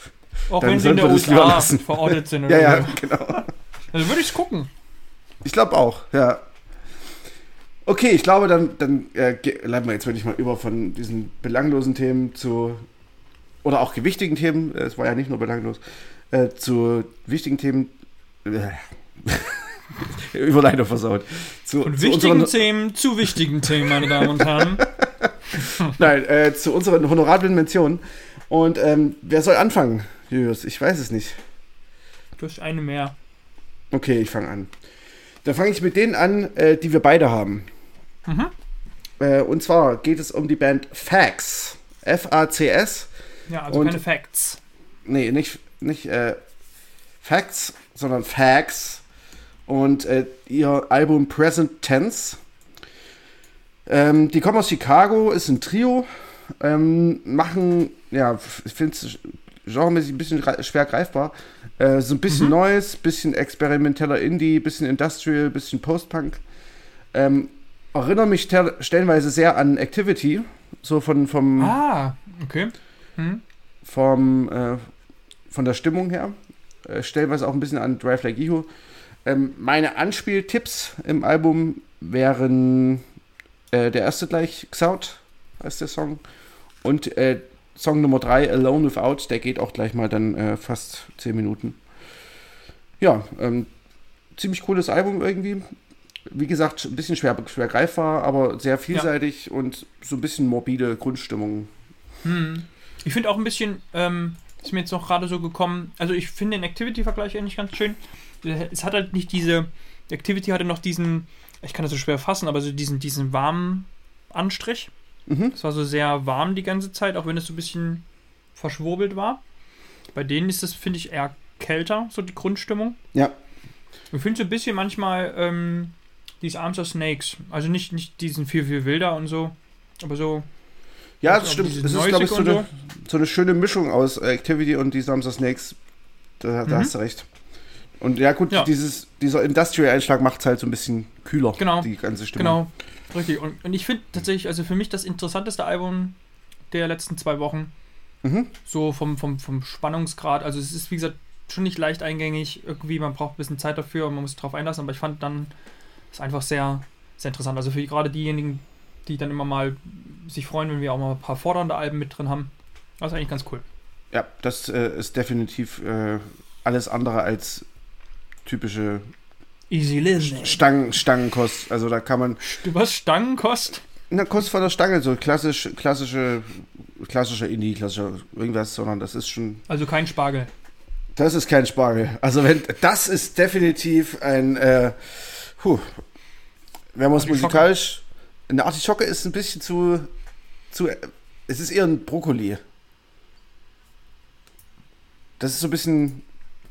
Auch Dann wenn sie in der USA verortet sind. Ja, Oder ja, genau. Also würde ich gucken. Ich glaube auch, ja. Okay, ich glaube, dann, dann äh, leiten wir jetzt wirklich mal über von diesen belanglosen Themen zu, oder auch gewichtigen Themen, es war ja nicht nur belanglos, äh, zu wichtigen Themen, äh, Überleitung versaut. Zu, Von zu wichtigen Themen zu wichtigen Themen, meine Damen und Herren. nein, äh, zu unseren honorablen Mentionen. Und ähm, wer soll anfangen, Julius? Ich weiß es nicht. Durch eine mehr. Okay, ich fange an. Dann fange ich mit denen an, äh, die wir beide haben. Mhm. Äh, und zwar geht es um die Band Fax. F-A-C-S. Ja, also Und- keine Facts. Nee, nicht, nicht äh, Facts, sondern Fax. Und äh, ihr Album Present Tense. Ähm, die kommen aus Chicago, ist ein Trio. Ähm, machen, ja, ich finde es genremäßig ein bisschen schwer greifbar. Äh, so ein bisschen mhm. Neues, bisschen experimenteller Indie, bisschen Industrial, bisschen Post-Punk. Ähm, erinnere mich stellenweise sehr an Activity, so von vom. Ah, okay. Hm. Vom, äh, von der Stimmung her. Äh, stellenweise auch ein bisschen an Drive Like Ihu. Ähm, meine Anspieltipps im Album wären äh, der erste gleich, Xout heißt der Song. Und äh, Song Nummer 3, Alone Without, der geht auch gleich mal dann äh, fast 10 Minuten. Ja, ähm, ziemlich cooles Album irgendwie. Wie gesagt, ein bisschen schwer, schwer greifbar, aber sehr vielseitig ja. und so ein bisschen morbide Grundstimmung. Hm. Ich finde auch ein bisschen, ähm, ist mir jetzt noch gerade so gekommen, also ich finde den Activity-Vergleich eigentlich ganz schön. Es hat halt nicht diese, Activity hatte noch diesen, ich kann das so schwer fassen, aber so diesen, diesen warmen Anstrich. Mhm. Es war so sehr warm die ganze Zeit, auch wenn es so ein bisschen verschwurbelt war. Bei denen ist es, finde ich, eher kälter, so die Grundstimmung. Ja. Ich finde so ein bisschen manchmal ähm, dieses Arms of Snakes. Also nicht, nicht diesen viel, viel wilder und so, aber so. Ja, das stimmt. Es ist, glaube ich, so eine, so eine, schöne Mischung aus Activity und die Arms of Snakes. Da, da mhm. hast du recht. Und ja, gut, ja. Dieses, dieser Industrial-Einschlag macht es halt so ein bisschen kühler, genau. die ganze Stimmung. Genau, richtig. Und, und ich finde tatsächlich, also für mich das interessanteste Album der letzten zwei Wochen. Mhm. So vom, vom, vom Spannungsgrad. Also es ist, wie gesagt, schon nicht leicht eingängig. Irgendwie, man braucht ein bisschen Zeit dafür und man muss sich darauf einlassen. Aber ich fand dann es einfach sehr, sehr interessant. Also für gerade diejenigen, die dann immer mal sich freuen, wenn wir auch mal ein paar fordernde Alben mit drin haben. Das ist eigentlich ganz cool. Ja, das äh, ist definitiv äh, alles andere als typische Easy. Stangen, Stangenkost. Also da kann man. Was? Stangenkost? Na, Kost von der Stange, so klassisch, klassische, klassischer Indie, klassischer irgendwas, sondern das ist schon. Also kein Spargel. Das ist kein Spargel. Also wenn das ist definitiv ein äh, puh, wenn man es musikalisch. Eine Artischocke ist ein bisschen zu, zu. Es ist eher ein Brokkoli. Das ist so ein bisschen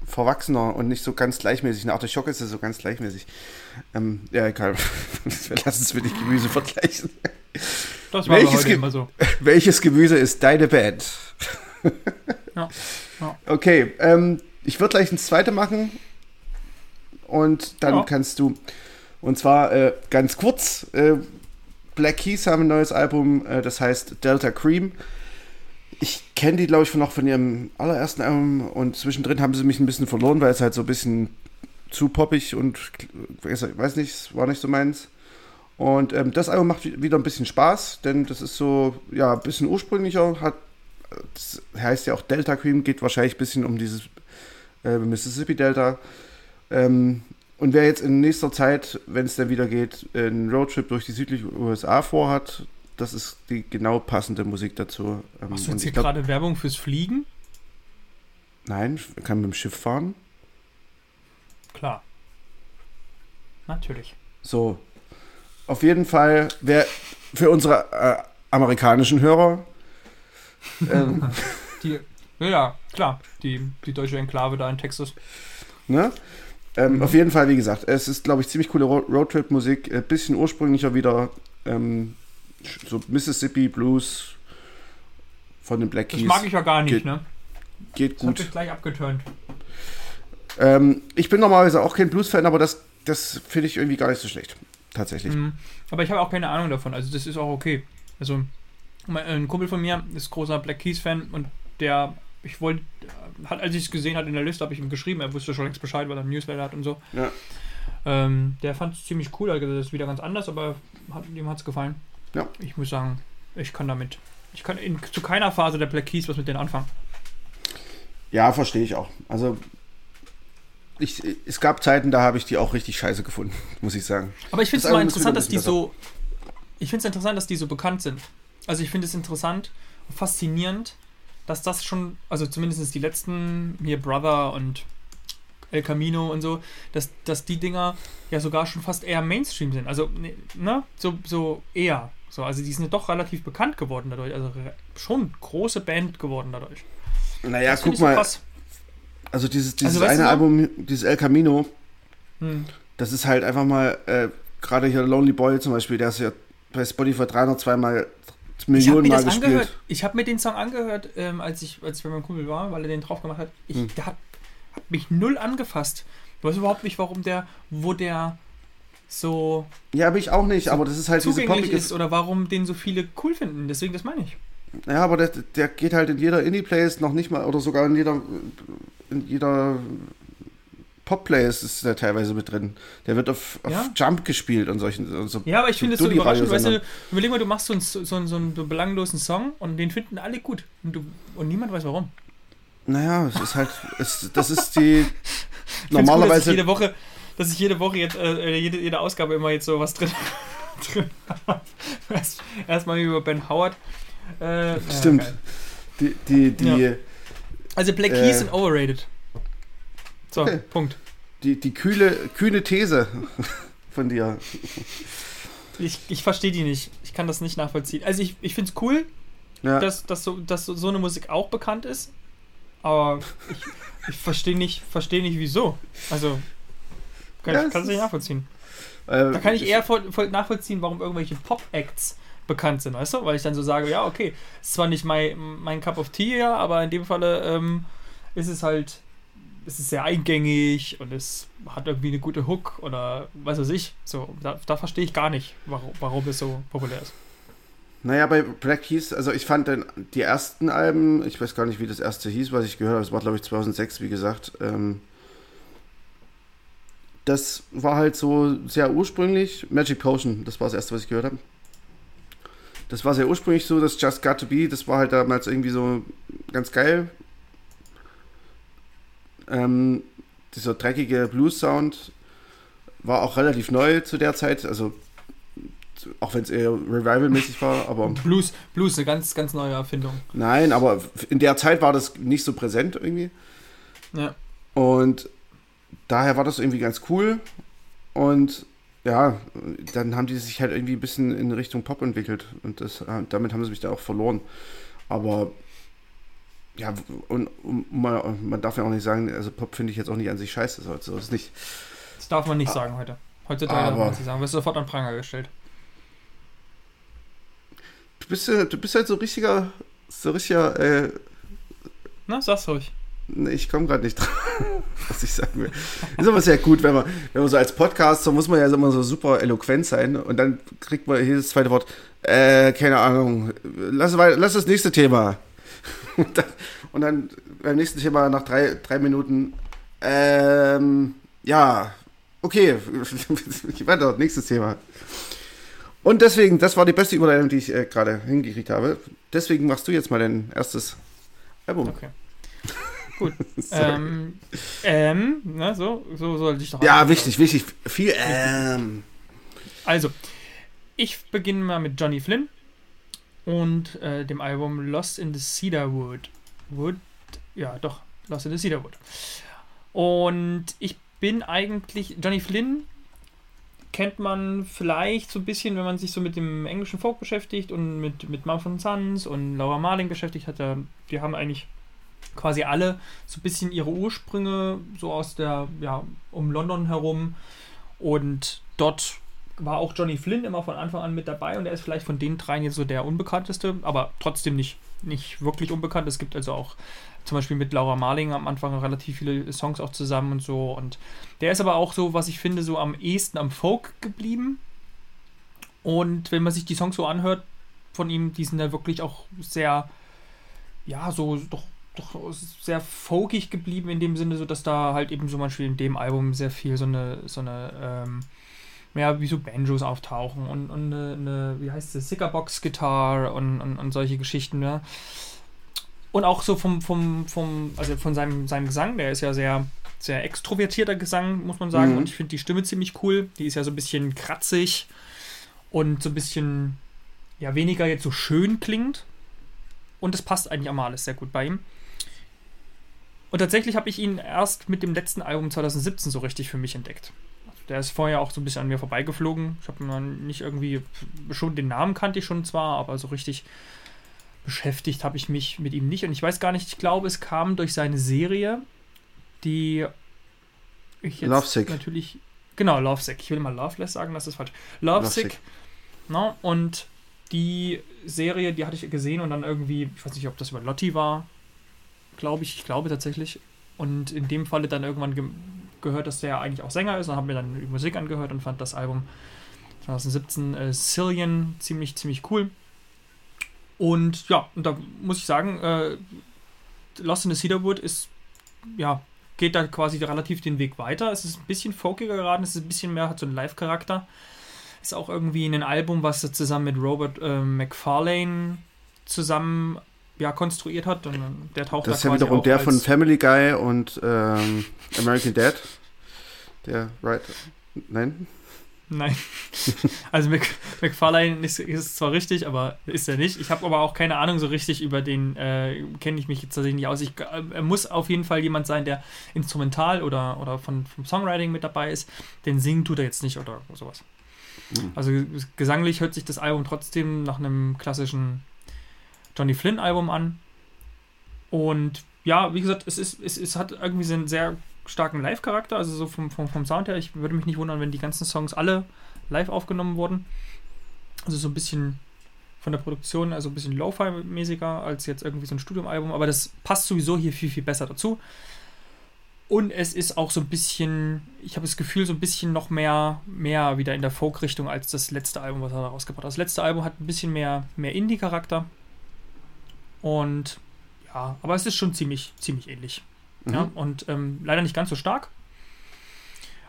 verwachsener und nicht so ganz gleichmäßig. Eine Artischocke ist ja so ganz gleichmäßig. Ähm, ja, egal. Lass uns mit dem Gemüse vergleichen. Das war welches, immer so. welches Gemüse ist deine Band? ja. ja. Okay, ähm, ich würde gleich ein zweites machen und dann ja. kannst du. Und zwar äh, ganz kurz: äh, Black Keys haben ein neues Album, äh, das heißt Delta Cream ich kenne die, glaube ich, noch von ihrem allerersten Album und zwischendrin haben sie mich ein bisschen verloren, weil es halt so ein bisschen zu poppig und weiß nicht, war nicht so meins. Und ähm, das Album macht wieder ein bisschen Spaß, denn das ist so, ja, ein bisschen ursprünglicher, hat, das heißt ja auch Delta Cream, geht wahrscheinlich ein bisschen um dieses äh, Mississippi Delta. Ähm, und wer jetzt in nächster Zeit, wenn es dann wieder geht, einen Roadtrip durch die südlichen USA vorhat, das ist die genau passende Musik dazu. Ähm, Machst du jetzt hier gerade Werbung fürs Fliegen? Nein, ich kann mit dem Schiff fahren. Klar. Natürlich. So. Auf jeden Fall, wer für unsere äh, amerikanischen Hörer. Ähm, die, ja, klar, die, die deutsche Enklave da in Texas. Ne? Ähm, mhm. Auf jeden Fall, wie gesagt, es ist, glaube ich, ziemlich coole Roadtrip-Musik. Ein bisschen ursprünglicher wieder. Ähm, so Mississippi Blues von den Black Keys. Das mag ich ja gar nicht, geht, ne? Geht gut. Das gleich abgeturnt. Ähm, ich bin normalerweise auch kein Blues-Fan, aber das, das finde ich irgendwie gar nicht so schlecht. Tatsächlich. Mhm. Aber ich habe auch keine Ahnung davon. Also, das ist auch okay. Also, ein Kumpel von mir ist großer Black Keys-Fan und der, ich wollte, hat, als ich es gesehen hat in der Liste, habe ich ihm geschrieben, er wusste schon längst Bescheid, weil er ein Newsletter hat und so. Ja. Ähm, der fand es ziemlich cool, also das ist wieder ganz anders, aber hat, ihm hat es gefallen. Ja. Ich muss sagen, ich kann damit. Ich kann in, zu keiner Phase der Black Keys was mit denen anfangen. Ja, verstehe ich auch. Also ich, es gab Zeiten, da habe ich die auch richtig scheiße gefunden, muss ich sagen. Aber ich finde es immer interessant, dass die besser. so. Ich finde es interessant, dass die so bekannt sind. Also ich finde es interessant und faszinierend, dass das schon, also zumindest die letzten, hier Brother und El Camino und so, dass, dass die Dinger ja sogar schon fast eher Mainstream sind. Also, ne, ne so, so eher. So, also die sind doch relativ bekannt geworden dadurch. Also schon große Band geworden dadurch. Naja, guck mal. So also dieses, dieses also, eine Album, dieses El Camino, hm. das ist halt einfach mal, äh, gerade hier Lonely Boy zum Beispiel, der ist ja bei Spotify 302 mal Millionen Mal das gespielt. angehört. Ich habe mir den Song angehört, ähm, als ich als ich bei meinem Kumpel war, weil er den drauf gemacht hat. Ich, Hm. Der hat, hat mich null angefasst. Ich weiß überhaupt nicht, warum der, wo der so Ja, aber ich auch nicht, aber das ist halt diese poppige. ist oder warum den so viele cool finden. Deswegen, das meine ich. Ja, aber der, der geht halt in jeder Indie-Playlist noch nicht mal, oder sogar in jeder, in jeder Pop-Playlist ist der teilweise mit drin. Der wird auf, auf Ja. Jump gespielt und solchen. Und so. Ja, aber ich so finde es so überraschend. Weißt du, überleg mal, du machst so einen, so, einen, so einen belanglosen Song und den finden alle gut. Und, du, und niemand weiß warum. Naja, es ist halt, es, das ist die find's Cool, dass ich normalerweise. jede Woche, dass ich jede Woche jetzt, äh, jede, jede Ausgabe immer jetzt so was drin, drin habe. Erst- Erstmal über Ben Howard. Äh, ja, Stimmt. geil. die, die, die, Ja. Also Black Äh. Keys sind overrated. So, Okay. Punkt. die, die kühle, kühne These von dir. Ich, ich verstehe die nicht. Ich kann das nicht nachvollziehen. Also ich, ich finde es cool, Ja. dass, dass, so, dass so eine Musik auch bekannt ist. Aber ich, ich verstehe nicht, versteh nicht, wieso. Also, kann Ja, ich es kann es nicht nachvollziehen. äh, Da kann ich eher voll, voll nachvollziehen, warum irgendwelche Pop-Acts bekannt sind, weißt du? Weil ich dann so sage, ja, okay, ist zwar nicht mein, mein Cup of Tea, ja, aber in dem Falle ähm, ist es halt, es ist sehr eingängig und es hat irgendwie eine gute Hook oder was weiß ich. So, da, da verstehe ich gar nicht, warum, warum es so populär ist. Naja, bei Black Keys, also ich fand dann die ersten Alben, ich weiß gar nicht, wie das erste hieß, was ich gehört habe, es war glaube ich 2006, wie gesagt. Ähm, das war halt so sehr ursprünglich. Magic Potion, das war das erste, was ich gehört habe. Das war sehr ursprünglich so, das Just Got to Be, das war halt damals irgendwie so ganz geil. Ähm, dieser dreckige Blues-Sound war auch relativ neu zu der Zeit, also auch wenn es eher Revival-mäßig war, aber Blues, Blues, eine ganz, ganz neue Erfindung. nein, aber in der Zeit war das nicht so präsent irgendwie. Ja. Und daher war das irgendwie ganz cool. Und ja, dann haben die sich halt irgendwie ein bisschen in Richtung Pop entwickelt. Und das, äh, damit haben sie mich da auch verloren. Aber ja, und, und man, man darf ja auch nicht sagen, also Pop finde ich jetzt auch nicht an sich scheiße. So, so ist nicht. Das darf man nicht sagen heute. Heutzutage darf Aber- man das nicht sagen. Wirst du sofort an Pranger gestellt. Du bist, du bist halt so richtiger, so richtiger, äh, Na, sag's ruhig. Nee, ich komme gerade nicht drauf, was ich sagen will. Ist aber sehr gut, wenn man, wenn man so als Podcast, so muss man ja immer so super eloquent sein und dann kriegt man jedes zweite Wort, äh, keine Ahnung, lass, lass das nächste Thema. Und dann, und dann beim nächsten Thema nach drei, drei Minuten, ähm, ja, okay, weiter, nächstes Thema. Und deswegen, das war die beste Überleitung, die ich äh, gerade hingekriegt habe. Deswegen machst du jetzt mal dein erstes Album. Okay. Gut. ähm, ähm, ne, so, so sollte ich doch Ja, wichtig, wichtig. Viel ähm. Also, ich beginne mal mit Johnny Flynn und äh, dem Album Lost in the Cedarwood. Wood? Ja, doch, Lost in the Cedarwood. Und ich bin eigentlich, Johnny Flynn kennt man vielleicht so ein bisschen, wenn man sich so mit dem englischen Folk beschäftigt und mit, mit Mumford Sons und Laura Marling beschäftigt hat. Die haben eigentlich quasi alle so ein bisschen ihre Ursprünge so aus der, ja, um London herum. Und dort war auch Johnny Flynn immer von Anfang an mit dabei und er ist vielleicht von den dreien jetzt so der unbekannteste, aber trotzdem nicht, nicht wirklich unbekannt. Es gibt also auch zum Beispiel mit Laura Marling am Anfang relativ viele Songs auch zusammen und so. Und der ist aber auch so, was ich finde, so am ehesten am Folk geblieben. Und wenn man sich die Songs so anhört von ihm, die sind da wirklich auch sehr, ja, so doch, doch sehr folkig geblieben in dem Sinne, so dass da halt eben zum Beispiel in dem Album sehr viel so eine, so eine, ähm, ja, wie so Banjos auftauchen und, und eine, eine wie heißt es, Sickerbox-Gitarre und, und, und solche Geschichten, ne? Und auch so vom, vom, vom, also von seinem, seinem Gesang, der ist ja sehr, sehr extrovertierter Gesang, muss man sagen. Mhm. Und ich finde die Stimme ziemlich cool. Die ist ja so ein bisschen kratzig und so ein bisschen, ja, weniger jetzt so schön klingt. Und das passt eigentlich auch mal alles sehr gut bei ihm. Und tatsächlich habe ich ihn erst mit dem letzten Album 2017 so richtig für mich entdeckt. Der ist vorher auch so ein bisschen an mir vorbeigeflogen. Ich habe nicht irgendwie, schon den Namen kannte ich schon zwar, aber so richtig beschäftigt habe ich mich mit ihm nicht. Und ich weiß gar nicht, ich glaube, es kam durch seine Serie, die ich jetzt Lovesick. natürlich. Genau, Lovesick. Ich will mal Loveless sagen, das ist falsch. Lovesick. Lovesick. No, und die Serie, die hatte ich gesehen und dann irgendwie, ich weiß nicht, ob das über Lotti war, glaube ich, ich glaube tatsächlich. Und in dem Falle dann irgendwann ge gehört, dass der eigentlich auch Sänger ist und habe mir dann die Musik angehört und fand das Album 2017 äh, Cillian ziemlich, ziemlich cool. Und ja, und da muss ich sagen, äh, Lost in the Cedarwood ist, ja, geht da quasi relativ den Weg weiter. Es ist ein bisschen folkiger geraten, es ist ein bisschen mehr, hat so einen Live-Charakter. Ist auch irgendwie ein Album, was er zusammen mit Robert äh, McFarlane zusammen ja, konstruiert hat. Und der taucht das ist ja wiederum der von Family Guy und ähm, American Dad. Der, right? Nein? Nein. Also Mc, McFarlane ist, ist zwar richtig, aber ist er nicht. Ich habe aber auch keine Ahnung so richtig über den, äh, kenne ich mich jetzt tatsächlich nicht aus. Ich, äh, er muss auf jeden Fall jemand sein, der instrumental oder, oder von, vom Songwriting mit dabei ist. Den singen tut er jetzt nicht oder sowas. Mhm. Also gesanglich hört sich das Album trotzdem nach einem klassischen Johnny Flynn-Album an. Und ja, wie gesagt, es, ist, es, es hat irgendwie so einen sehr starken Live-Charakter, also so vom, vom, vom Sound her. Ich würde mich nicht wundern, wenn die ganzen Songs alle live aufgenommen wurden. Also so ein bisschen von der Produktion, also ein bisschen Lo-Fi-mäßiger als jetzt irgendwie so ein Studium-Album, aber das passt sowieso hier viel, viel besser dazu. Und es ist auch so ein bisschen, ich habe das Gefühl, so ein bisschen noch mehr, mehr wieder in der Folk-Richtung als das letzte Album, was er da rausgebracht hat. Das letzte Album hat ein bisschen mehr, mehr Indie-Charakter. Und ja, aber es ist schon ziemlich, ziemlich ähnlich. Mhm. Ja, und ähm, leider nicht ganz so stark.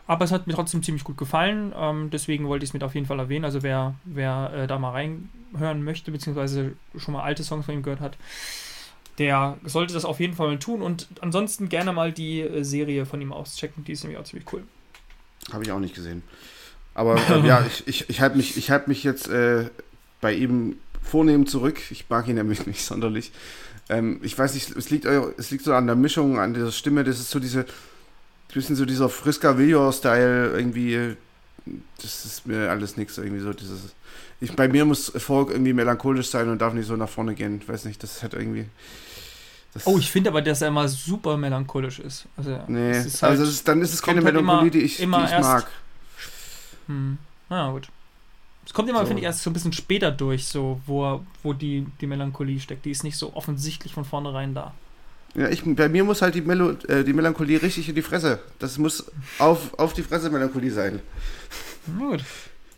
Aber es hat mir trotzdem ziemlich gut gefallen. Ähm, deswegen wollte ich es mit auf jeden Fall erwähnen. Also wer, wer äh, da mal reinhören möchte, beziehungsweise schon mal alte Songs von ihm gehört hat, der sollte das auf jeden Fall mal tun. Und ansonsten gerne mal die äh, Serie von ihm auschecken. Die ist nämlich auch ziemlich cool. Habe ich auch nicht gesehen. Aber äh, ja, ich, ich, ich halte mich, halt mich jetzt äh, bei ihm vornehm zurück. Ich mag ihn nämlich nicht sonderlich. Ähm, ich weiß nicht, es liegt, es liegt so an der Mischung, an dieser Stimme. Das ist so diese, bisschen so dieser Friska Villior-Style irgendwie. Das ist mir alles nichts irgendwie so. Dieses, ich, bei mir muss Erfolg irgendwie melancholisch sein und darf nicht so nach vorne gehen. Ich weiß nicht, das hat irgendwie. Das oh, ich finde aber, dass er immer super melancholisch ist. Also, nee, ist halt, also ist, dann ist es keine halt Melancholie, immer, die ich, die ich mag. Hm. Na gut. Es kommt immer, so. finde ich, erst so ein bisschen später durch, so, wo, wo die, die Melancholie steckt. Die ist nicht so offensichtlich von vornherein da. Ja, ich, bei mir muss halt die, Melo, äh, die Melancholie richtig in die Fresse. Das muss auf, auf die Fresse Melancholie sein. Gut.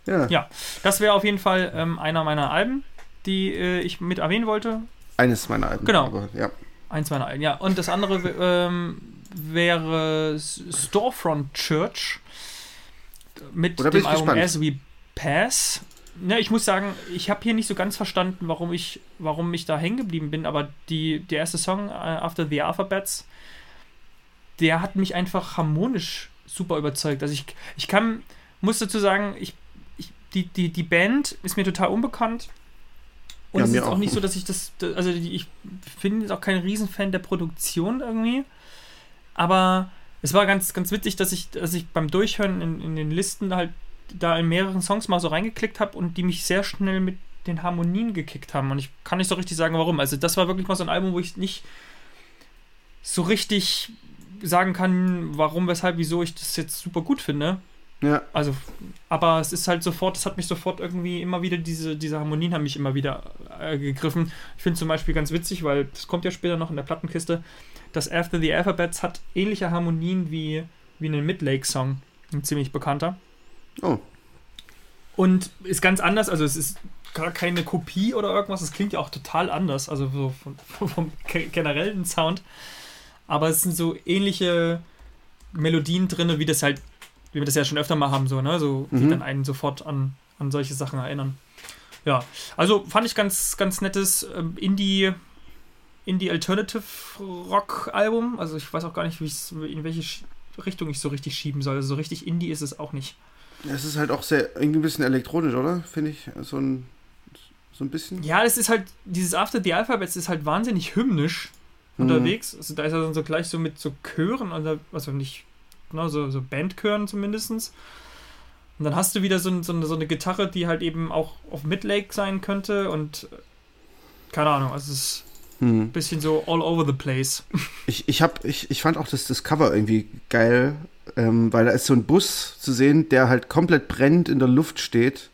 Ja. ja, das wäre auf jeden Fall ähm, einer meiner Alben, die äh, ich mit erwähnen wollte. Eines meiner Alben. Genau. Aber, ja. Eins meiner Alben, ja. Und das andere ähm, wäre Storefront Church mit dem Album gespannt. As We Pass. Ja, ich muss sagen, ich habe hier nicht so ganz verstanden, warum ich, warum ich da hängen geblieben bin, aber die, der erste Song, uh, After the Alphabets, der hat mich einfach harmonisch super überzeugt. Also ich, ich kann, muss dazu sagen, ich, ich, die, die, die Band ist mir total unbekannt. Und ja, es ist auch, auch nicht so, dass ich das, also ich bin jetzt auch kein Riesenfan der Produktion irgendwie. Aber es war ganz, ganz witzig, dass ich, dass ich beim Durchhören in, in den Listen halt da in mehreren Songs mal so reingeklickt habe und die mich sehr schnell mit den Harmonien gekickt haben. Und ich kann nicht so richtig sagen, warum. Also, das war wirklich mal so ein Album, wo ich nicht so richtig sagen kann, warum, weshalb, wieso ich das jetzt super gut finde. Ja. Also, aber es ist halt sofort, es hat mich sofort irgendwie immer wieder, diese, diese Harmonien haben mich immer wieder äh, gegriffen. Ich finde zum Beispiel ganz witzig, weil das kommt ja später noch in der Plattenkiste, dass After the Alphabets hat ähnliche Harmonien wie, wie ein Midlake-Song, ein ziemlich bekannter. Oh. Und ist ganz anders, also es ist gar keine Kopie oder irgendwas, es klingt ja auch total anders, also so vom, vom generellen Sound. Aber es sind so ähnliche Melodien drin, wie das halt, wie wir das ja schon öfter mal haben, so, ne? So, die mhm. dann einen sofort an, an solche Sachen erinnern. Ja, also fand ich ganz, ganz nettes ähm, Indie, Indie Alternative Rock Album. Also ich weiß auch gar nicht, wie in welche Richtung ich so richtig schieben soll. Also so richtig Indie ist es auch nicht. Es ist halt auch sehr, irgendwie ein bisschen elektronisch, oder? Finde ich. So ein, so ein bisschen. Ja, es ist halt, dieses After the Alphabets ist halt wahnsinnig hymnisch mhm. unterwegs. Also da ist er dann so gleich so mit so Chören, also, nicht, ne, so, so Bandchören zumindest. Und dann hast du wieder so, so, so, eine Gitarre, die halt eben auch auf Midlake sein könnte und keine Ahnung, also es ist ein hm. bisschen so all over the place. Ich, ich, hab, ich, ich fand auch das, das Cover irgendwie geil ähm, weil da ist so ein Bus zu sehen, der halt komplett brennend in der Luft steht.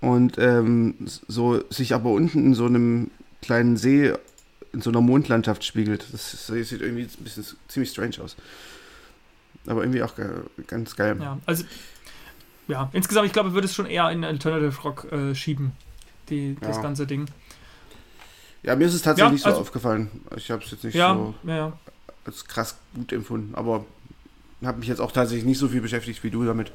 und ähm, so sich aber unten in so einem kleinen See in so einer Mondlandschaft spiegelt. Das, das sieht irgendwie ein bisschen ziemlich strange aus. Aber irgendwie auch ganz geil. Ja, also ja, insgesamt, ich glaube, würde es schon eher in Alternative Rock äh, schieben, die, das ganze Ding. Ja, mir ist es tatsächlich ja, nicht so also, aufgefallen. Ich habe es jetzt nicht ja, so ja, als krass gut empfunden, aber habe mich jetzt auch tatsächlich nicht so viel beschäftigt wie du damit.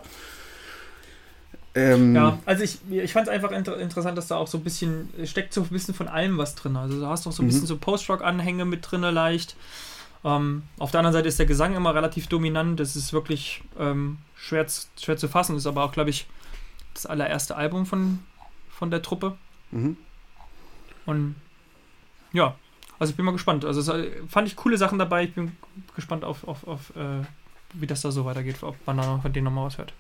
Ähm, ja, also ich, ich fand es einfach inter interessant, dass da auch so ein bisschen, steckt so ein bisschen von allem was drin. Also du hast doch so ein mhm. bisschen so Post-Rock-Anhänge mit drin leicht. Ähm, auf der anderen Seite ist der Gesang immer relativ dominant. Das ist wirklich ähm, schwer, schwer zu fassen. Das ist aber auch, glaube ich, das allererste Album von, von der Truppe. Mhm. Und ja, also ich bin mal gespannt. Also es, fand ich coole Sachen dabei. Ich bin gespannt auf, auf, auf äh, wie das da so weitergeht, ob man da von denen nochmal was hört.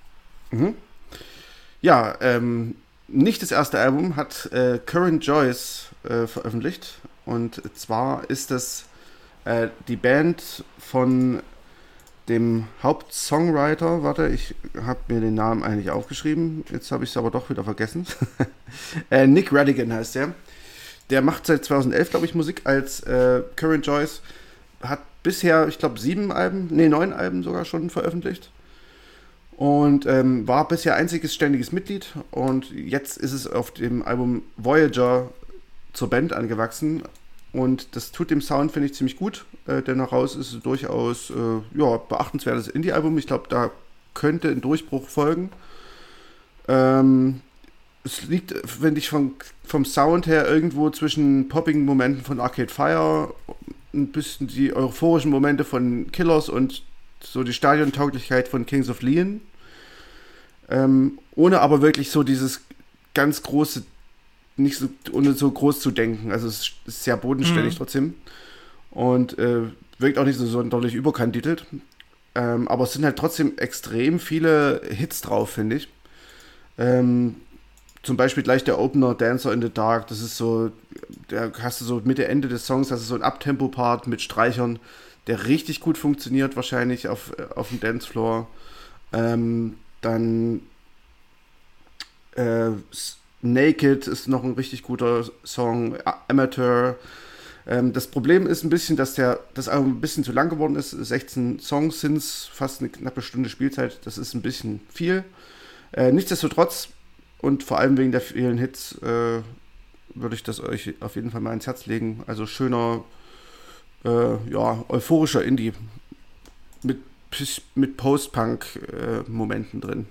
Mhm. Ja, ähm, nicht das erste Album hat äh, Current Joyce äh, veröffentlicht. Und zwar ist das äh, die Band von dem Hauptsongwriter, warte, ich habe mir den Namen eigentlich aufgeschrieben, jetzt habe ich es aber doch wieder vergessen. äh, Nick Radigan heißt der. Der macht seit 2011, glaube ich, Musik als äh, Current Joyce. Hat bisher, ich glaube, sieben Alben, nee, neun Alben sogar schon veröffentlicht. Und ähm, war bisher einziges ständiges Mitglied. Und jetzt ist es auf dem Album Voyager zur Band angewachsen. Und das tut dem Sound, finde ich, ziemlich gut. Äh, denn heraus ist es durchaus äh, ja, beachtenswertes Indie-Album. Ich glaube, da könnte ein Durchbruch folgen. Ähm, es liegt, finde ich, vom, vom Sound her irgendwo zwischen poppigen Momenten von Arcade Fire, ein bisschen die euphorischen Momente von Killers und so die Stadiontauglichkeit von Kings of Leon. Ähm, ohne aber wirklich so dieses ganz große nicht so, ohne so groß zu denken. Also es ist sehr bodenständig mhm. trotzdem. Und äh, wirkt auch nicht so sonderlich überkandidelt. Ähm, aber es sind halt trotzdem extrem viele Hits drauf, finde ich. Ähm, zum Beispiel gleich der Opener Dancer in the Dark. Das ist so, da hast du so Mitte, Ende des Songs, das ist so ein Abtempo-Part mit Streichern, der richtig gut funktioniert, wahrscheinlich auf, auf dem Dancefloor. Ähm, dann äh, Naked ist noch ein richtig guter Song, Amateur. Ähm, das Problem ist ein bisschen, dass der, das Album ein bisschen zu lang geworden ist. 16 Songs sind fast eine knappe Stunde Spielzeit. Das ist ein bisschen viel. Äh, nichtsdestotrotz und vor allem wegen der vielen Hits äh, würde ich das euch auf jeden Fall mal ins Herz legen. Also schöner, äh, ja, euphorischer Indie mit, mit Post-Punk-Momenten drin.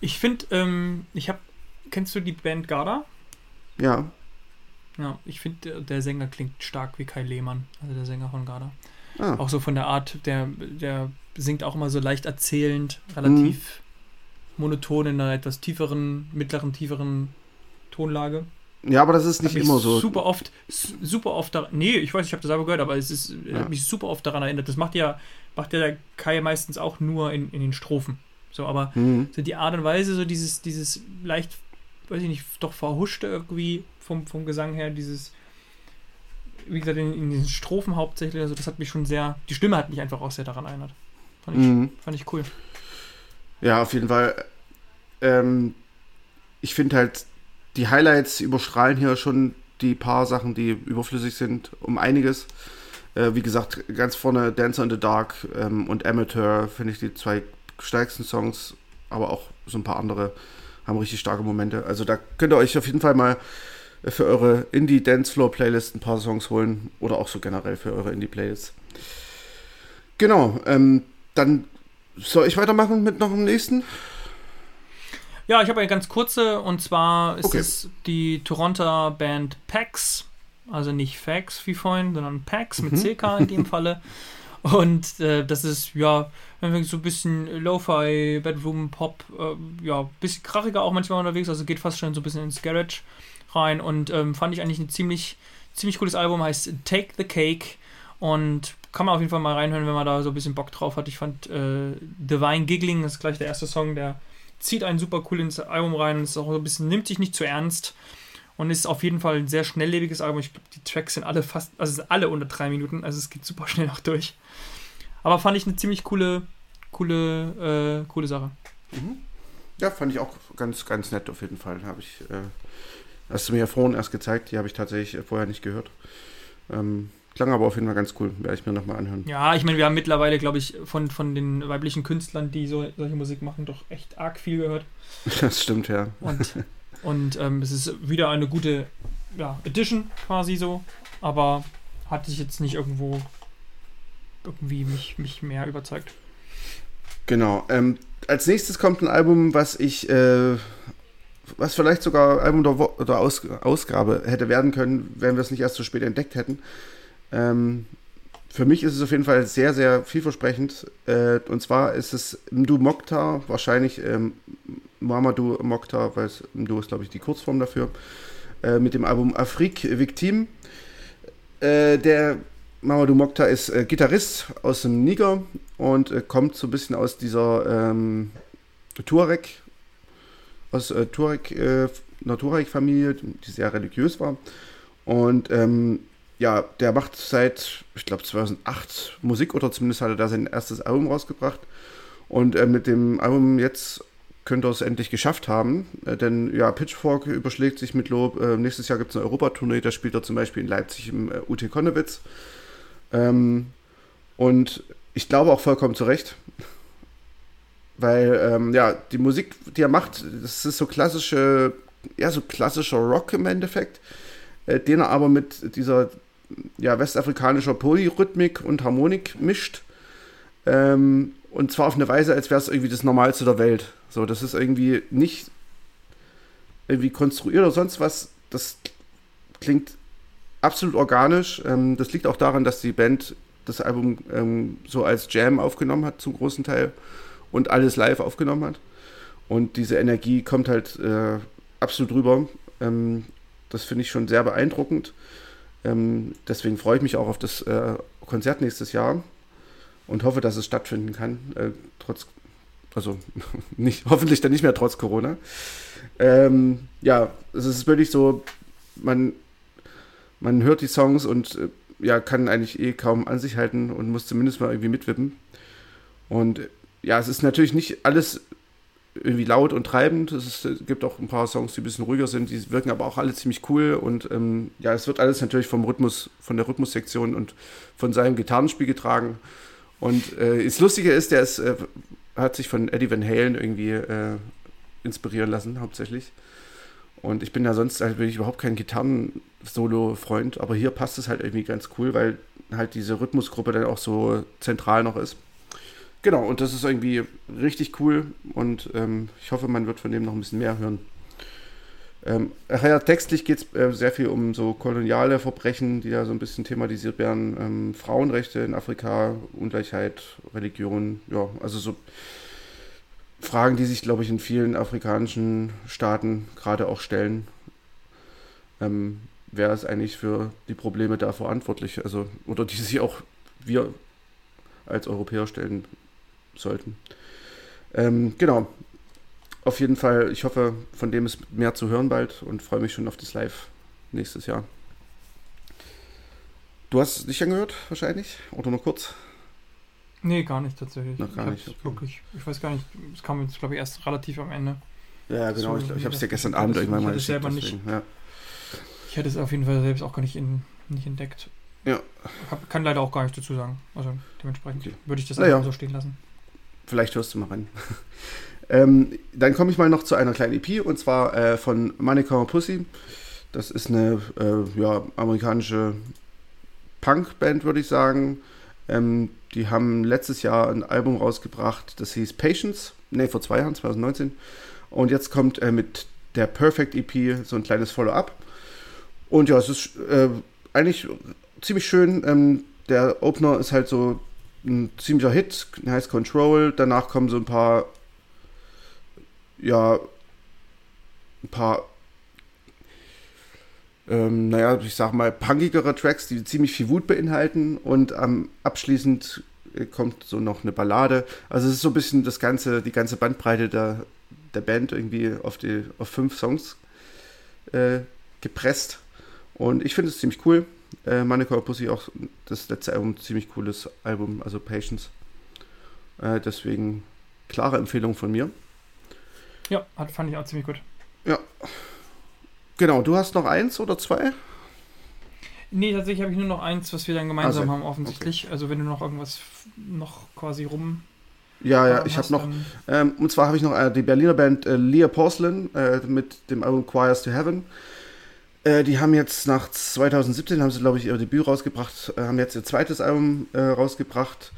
Ich finde, ähm, ich habe kennst du die Band Garda? Ja. Ja, ich finde, der Sänger klingt stark wie Kai Lehmann, also der Sänger von Garda. Ah. Auch so von der Art, der, der singt auch immer so leicht erzählend, relativ mhm. Monoton in einer etwas tieferen, mittleren, tieferen Tonlage. Ja, aber das ist nicht immer so. Super oft, super oft daran. Nee, ich weiß, ich habe das selber gehört, aber es ist, ja. hat mich super oft daran erinnert. Das macht ja, macht ja der Kai meistens auch nur in, in den Strophen. So, aber mhm. so die Art und Weise, so dieses, dieses leicht weiß ich nicht, doch verhuschte irgendwie vom, vom Gesang her, dieses, wie gesagt, in, in diesen Strophen hauptsächlich, also das hat mich schon sehr, die Stimme hat mich einfach auch sehr daran erinnert. Fand ich, mhm. fand ich cool. Ja, auf jeden Fall. Ähm, ich finde halt, die Highlights überstrahlen hier schon die paar Sachen, die überflüssig sind, um einiges. Äh, wie gesagt, ganz vorne Dancer in the Dark ähm, und Amateur finde ich die zwei stärksten Songs, aber auch so ein paar andere haben richtig starke Momente. Also da könnt ihr euch auf jeden Fall mal für eure Indie Dance Floor Playlist ein paar Songs holen oder auch so generell für eure Indie Playlists. Genau, ähm, dann soll ich weitermachen mit noch dem nächsten? Ja, ich habe eine ganz kurze und zwar ist okay. es die Toronto Band Pax, also nicht Fax wie vorhin, sondern Pax mit mhm. CK in dem Falle. Und äh, das ist, ja, so ein bisschen Lo-Fi, Bedroom, Pop, äh, ja, bisschen krachiger auch manchmal unterwegs, also geht fast schon so ein bisschen ins Garage rein und ähm, fand ich eigentlich ein ziemlich, ziemlich cooles Album, heißt Take the Cake und kann man auf jeden Fall mal reinhören, wenn man da so ein bisschen Bock drauf hat. Ich fand äh, Divine Giggling, das ist gleich der erste Song, der zieht einen super cool ins Album rein, ist auch so ein bisschen, nimmt sich nicht zu ernst und ist auf jeden Fall ein sehr schnelllebiges Album. Ich glaube, die Tracks sind alle fast, also sind alle unter drei Minuten, also es geht super schnell auch durch. Aber fand ich eine ziemlich coole, coole, äh, coole Sache. Mhm. Ja, fand ich auch ganz, ganz nett auf jeden Fall. Habe ich, äh, hast du mir ja vorhin erst gezeigt, die habe ich tatsächlich vorher nicht gehört. Ähm, klang aber auf jeden Fall ganz cool, werde ich mir nochmal anhören. Ja, ich meine, wir haben mittlerweile, glaube ich, von, von den weiblichen Künstlern, die so, solche Musik machen, doch echt arg viel gehört. Das stimmt, ja. Und, und ähm, es ist wieder eine gute ja, Edition quasi so, aber hat sich jetzt nicht irgendwo irgendwie mich, mich mehr überzeugt. Genau. Ähm, als nächstes kommt ein Album, was ich, äh, was vielleicht sogar Album der, der Aus Ausgabe hätte werden können, wenn wir es nicht erst so spät entdeckt hätten. Ähm, für mich ist es auf jeden Fall sehr, sehr vielversprechend. Äh, und zwar ist es Mdu Mokhtar, wahrscheinlich ähm, Mamadou Mokhtar, weil Mdu ist, glaube ich, die Kurzform dafür, äh, mit dem Album Afrique Victime. Äh, der Mamadou Mokhtar ist äh, Gitarrist aus dem Niger und äh, kommt so ein bisschen aus dieser ähm, Tuareg, aus äh, Tuareg, äh, einer Tuareg-Familie, die sehr religiös war. Und ähm, ja, der macht seit, ich glaube, 2008 Musik oder zumindest hat er da sein erstes Album rausgebracht. Und äh, mit dem Album jetzt könnte er es endlich geschafft haben, äh, denn ja, Pitchfork überschlägt sich mit Lob. Äh, nächstes Jahr gibt es eine Europatournee, da spielt er zum Beispiel in Leipzig im äh, UT Konnewitz. Ähm, und ich glaube auch vollkommen zu Recht. Weil, ähm, ja, die Musik, die er macht, das ist so klassische, ja, so klassischer Rock im Endeffekt, äh, den er aber mit dieser, ja, westafrikanischer Polyrhythmik und Harmonik mischt. Ähm, und zwar auf eine Weise, als wäre es irgendwie das Normalste der Welt. So, das ist irgendwie nicht irgendwie konstruiert oder sonst was. Das klingt absolut organisch. Ähm, das liegt auch daran, dass die Band das Album ähm, so als Jam aufgenommen hat, zum großen Teil, und alles live aufgenommen hat. Und diese Energie kommt halt äh, absolut rüber. Ähm, das finde ich schon sehr beeindruckend. Ähm, deswegen freue ich mich auch auf das äh, Konzert nächstes Jahr und hoffe, dass es stattfinden kann, äh, trotz, also nicht, hoffentlich dann nicht mehr trotz Corona. Ähm, ja, es ist wirklich so, man man hört die Songs und äh, ja, kann eigentlich eh kaum an sich halten und muss zumindest mal irgendwie mitwippen. Und ja, es ist natürlich nicht alles irgendwie laut und treibend. Es, ist, es gibt auch ein paar Songs, die ein bisschen ruhiger sind, die wirken aber auch alle ziemlich cool. Und ähm, ja, es wird alles natürlich vom Rhythmus, von der Rhythmussektion und von seinem Gitarrenspiel getragen. Und äh, das Lustige ist, der ist, äh, hat sich von Eddie Van Halen irgendwie äh, inspirieren lassen, hauptsächlich. Und ich bin ja sonst halt wirklich überhaupt kein Gitarren-Solo-Freund, aber hier passt es halt irgendwie ganz cool, weil halt diese Rhythmusgruppe dann auch so zentral noch ist. Genau, und das ist irgendwie richtig cool und ähm, ich hoffe, man wird von dem noch ein bisschen mehr hören. Ähm, ja, textlich geht es äh, sehr viel um so koloniale Verbrechen, die da so ein bisschen thematisiert werden. Ähm, Frauenrechte in Afrika, Ungleichheit, Religion, ja, also so Fragen, die sich, glaube ich, in vielen afrikanischen Staaten gerade auch stellen. Ähm, wer ist eigentlich für die Probleme da verantwortlich? Also, oder die sich auch wir als Europäer stellen sollten. Ähm, genau. Auf jeden Fall, ich hoffe, von dem ist mehr zu hören bald und freue mich schon auf das Live nächstes Jahr. Du hast es nicht angehört, wahrscheinlich? Oder nur kurz? Nee, gar nicht tatsächlich. Noch gar ich nicht, okay. Wirklich, ich weiß gar nicht, es kam jetzt, glaube ich, erst relativ am Ende. Ja, genau. So, ich ich habe es dir gestern Abend ist. irgendwann Ich mal es selber nicht. Ja. Ich hätte es auf jeden Fall selbst auch gar nicht, in, nicht entdeckt. Ja. Hab, kann leider auch gar nichts dazu sagen. Also dementsprechend Okay. würde ich das Naja. einfach so stehen lassen. Vielleicht hörst du mal rein. ähm, dann komme ich mal noch zu einer kleinen EP und zwar äh, von Monica Pussy. Das ist eine äh, ja, amerikanische Punkband, würde ich sagen. Ähm, die haben letztes Jahr ein Album rausgebracht, das hieß Patience. Ne, vor zwei Jahren, 2019. Und jetzt kommt äh, mit der Perfect EP so ein kleines Follow-up. Und ja, es ist äh, eigentlich ziemlich schön. Ähm, der Opener ist halt so ein ziemlicher Hit, heißt Control. Danach kommen so ein paar, ja, ein paar, ähm, naja, ich sag mal, punkigere Tracks, die ziemlich viel Wut beinhalten. Und ähm, abschließend kommt so noch eine Ballade. Also es ist so ein bisschen das ganze, die ganze Bandbreite der, der Band irgendwie auf, die, auf fünf Songs äh, gepresst. Und ich finde es ziemlich cool. Äh, Monica Pussy auch das letzte Album, ziemlich cooles Album, also Patience. Äh, deswegen klare Empfehlung von mir. Ja, hat, fand ich auch ziemlich gut. Ja. Genau, du hast noch eins oder zwei? Nee, tatsächlich habe ich nur noch eins, was wir dann gemeinsam also, haben, offensichtlich. Okay. Also wenn du noch irgendwas noch quasi rum. Ja, ja, ich habe noch. Ähm, und zwar habe ich noch äh, die Berliner Band äh, Leah Porcelain äh, mit dem Album Choirs to Heaven. Äh, die haben jetzt nach 2017, haben sie, glaube ich, ihr Debüt rausgebracht, äh, haben jetzt ihr zweites Album äh, rausgebracht.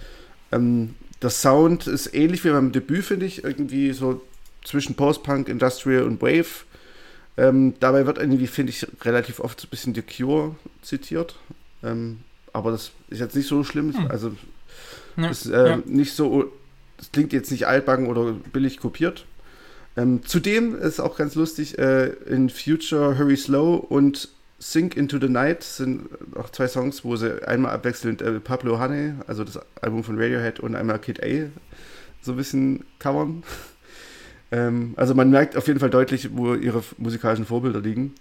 Ähm, der Sound ist ähnlich wie beim Debüt, finde ich. Irgendwie so zwischen Post-Punk, Industrial und Wave. Ähm, dabei wird irgendwie, finde ich, relativ oft so ein bisschen The Cure zitiert. Ähm, aber das ist jetzt nicht so schlimm. Hm. Also, ja, ist äh, ja. nicht so, das klingt jetzt nicht altbacken oder billig kopiert. Ähm, zudem ist auch ganz lustig, äh, in Future Hurry Slow und Sink Into the Night sind auch zwei Songs, wo sie einmal abwechselnd äh, Pablo Honey, also das Album von Radiohead, und einmal Kid A so ein bisschen covern. ähm, also man merkt auf jeden Fall deutlich, wo ihre musikalischen Vorbilder liegen.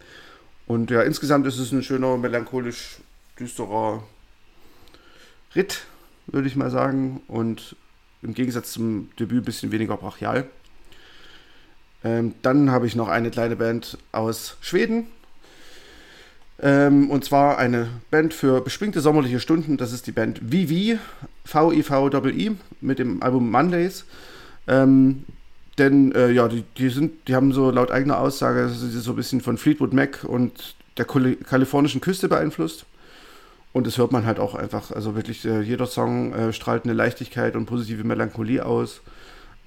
Und ja, insgesamt ist es ein schöner, melancholisch düsterer Ritt, würde ich mal sagen. Und im Gegensatz zum Debüt ein bisschen weniger brachial. Ähm, dann habe ich noch eine kleine Band aus Schweden. Ähm, und zwar eine Band für beschwingte sommerliche Stunden. Das ist die Band Vivi, V-I-V-I-I, mit dem Album Mondays. Ähm, denn äh, ja, die, die, sind, die haben so laut eigener Aussage so ein bisschen von Fleetwood Mac und der kalifornischen Küste beeinflusst. Und das hört man halt auch einfach. Also wirklich, äh, jeder Song äh, strahlt eine Leichtigkeit und positive Melancholie aus.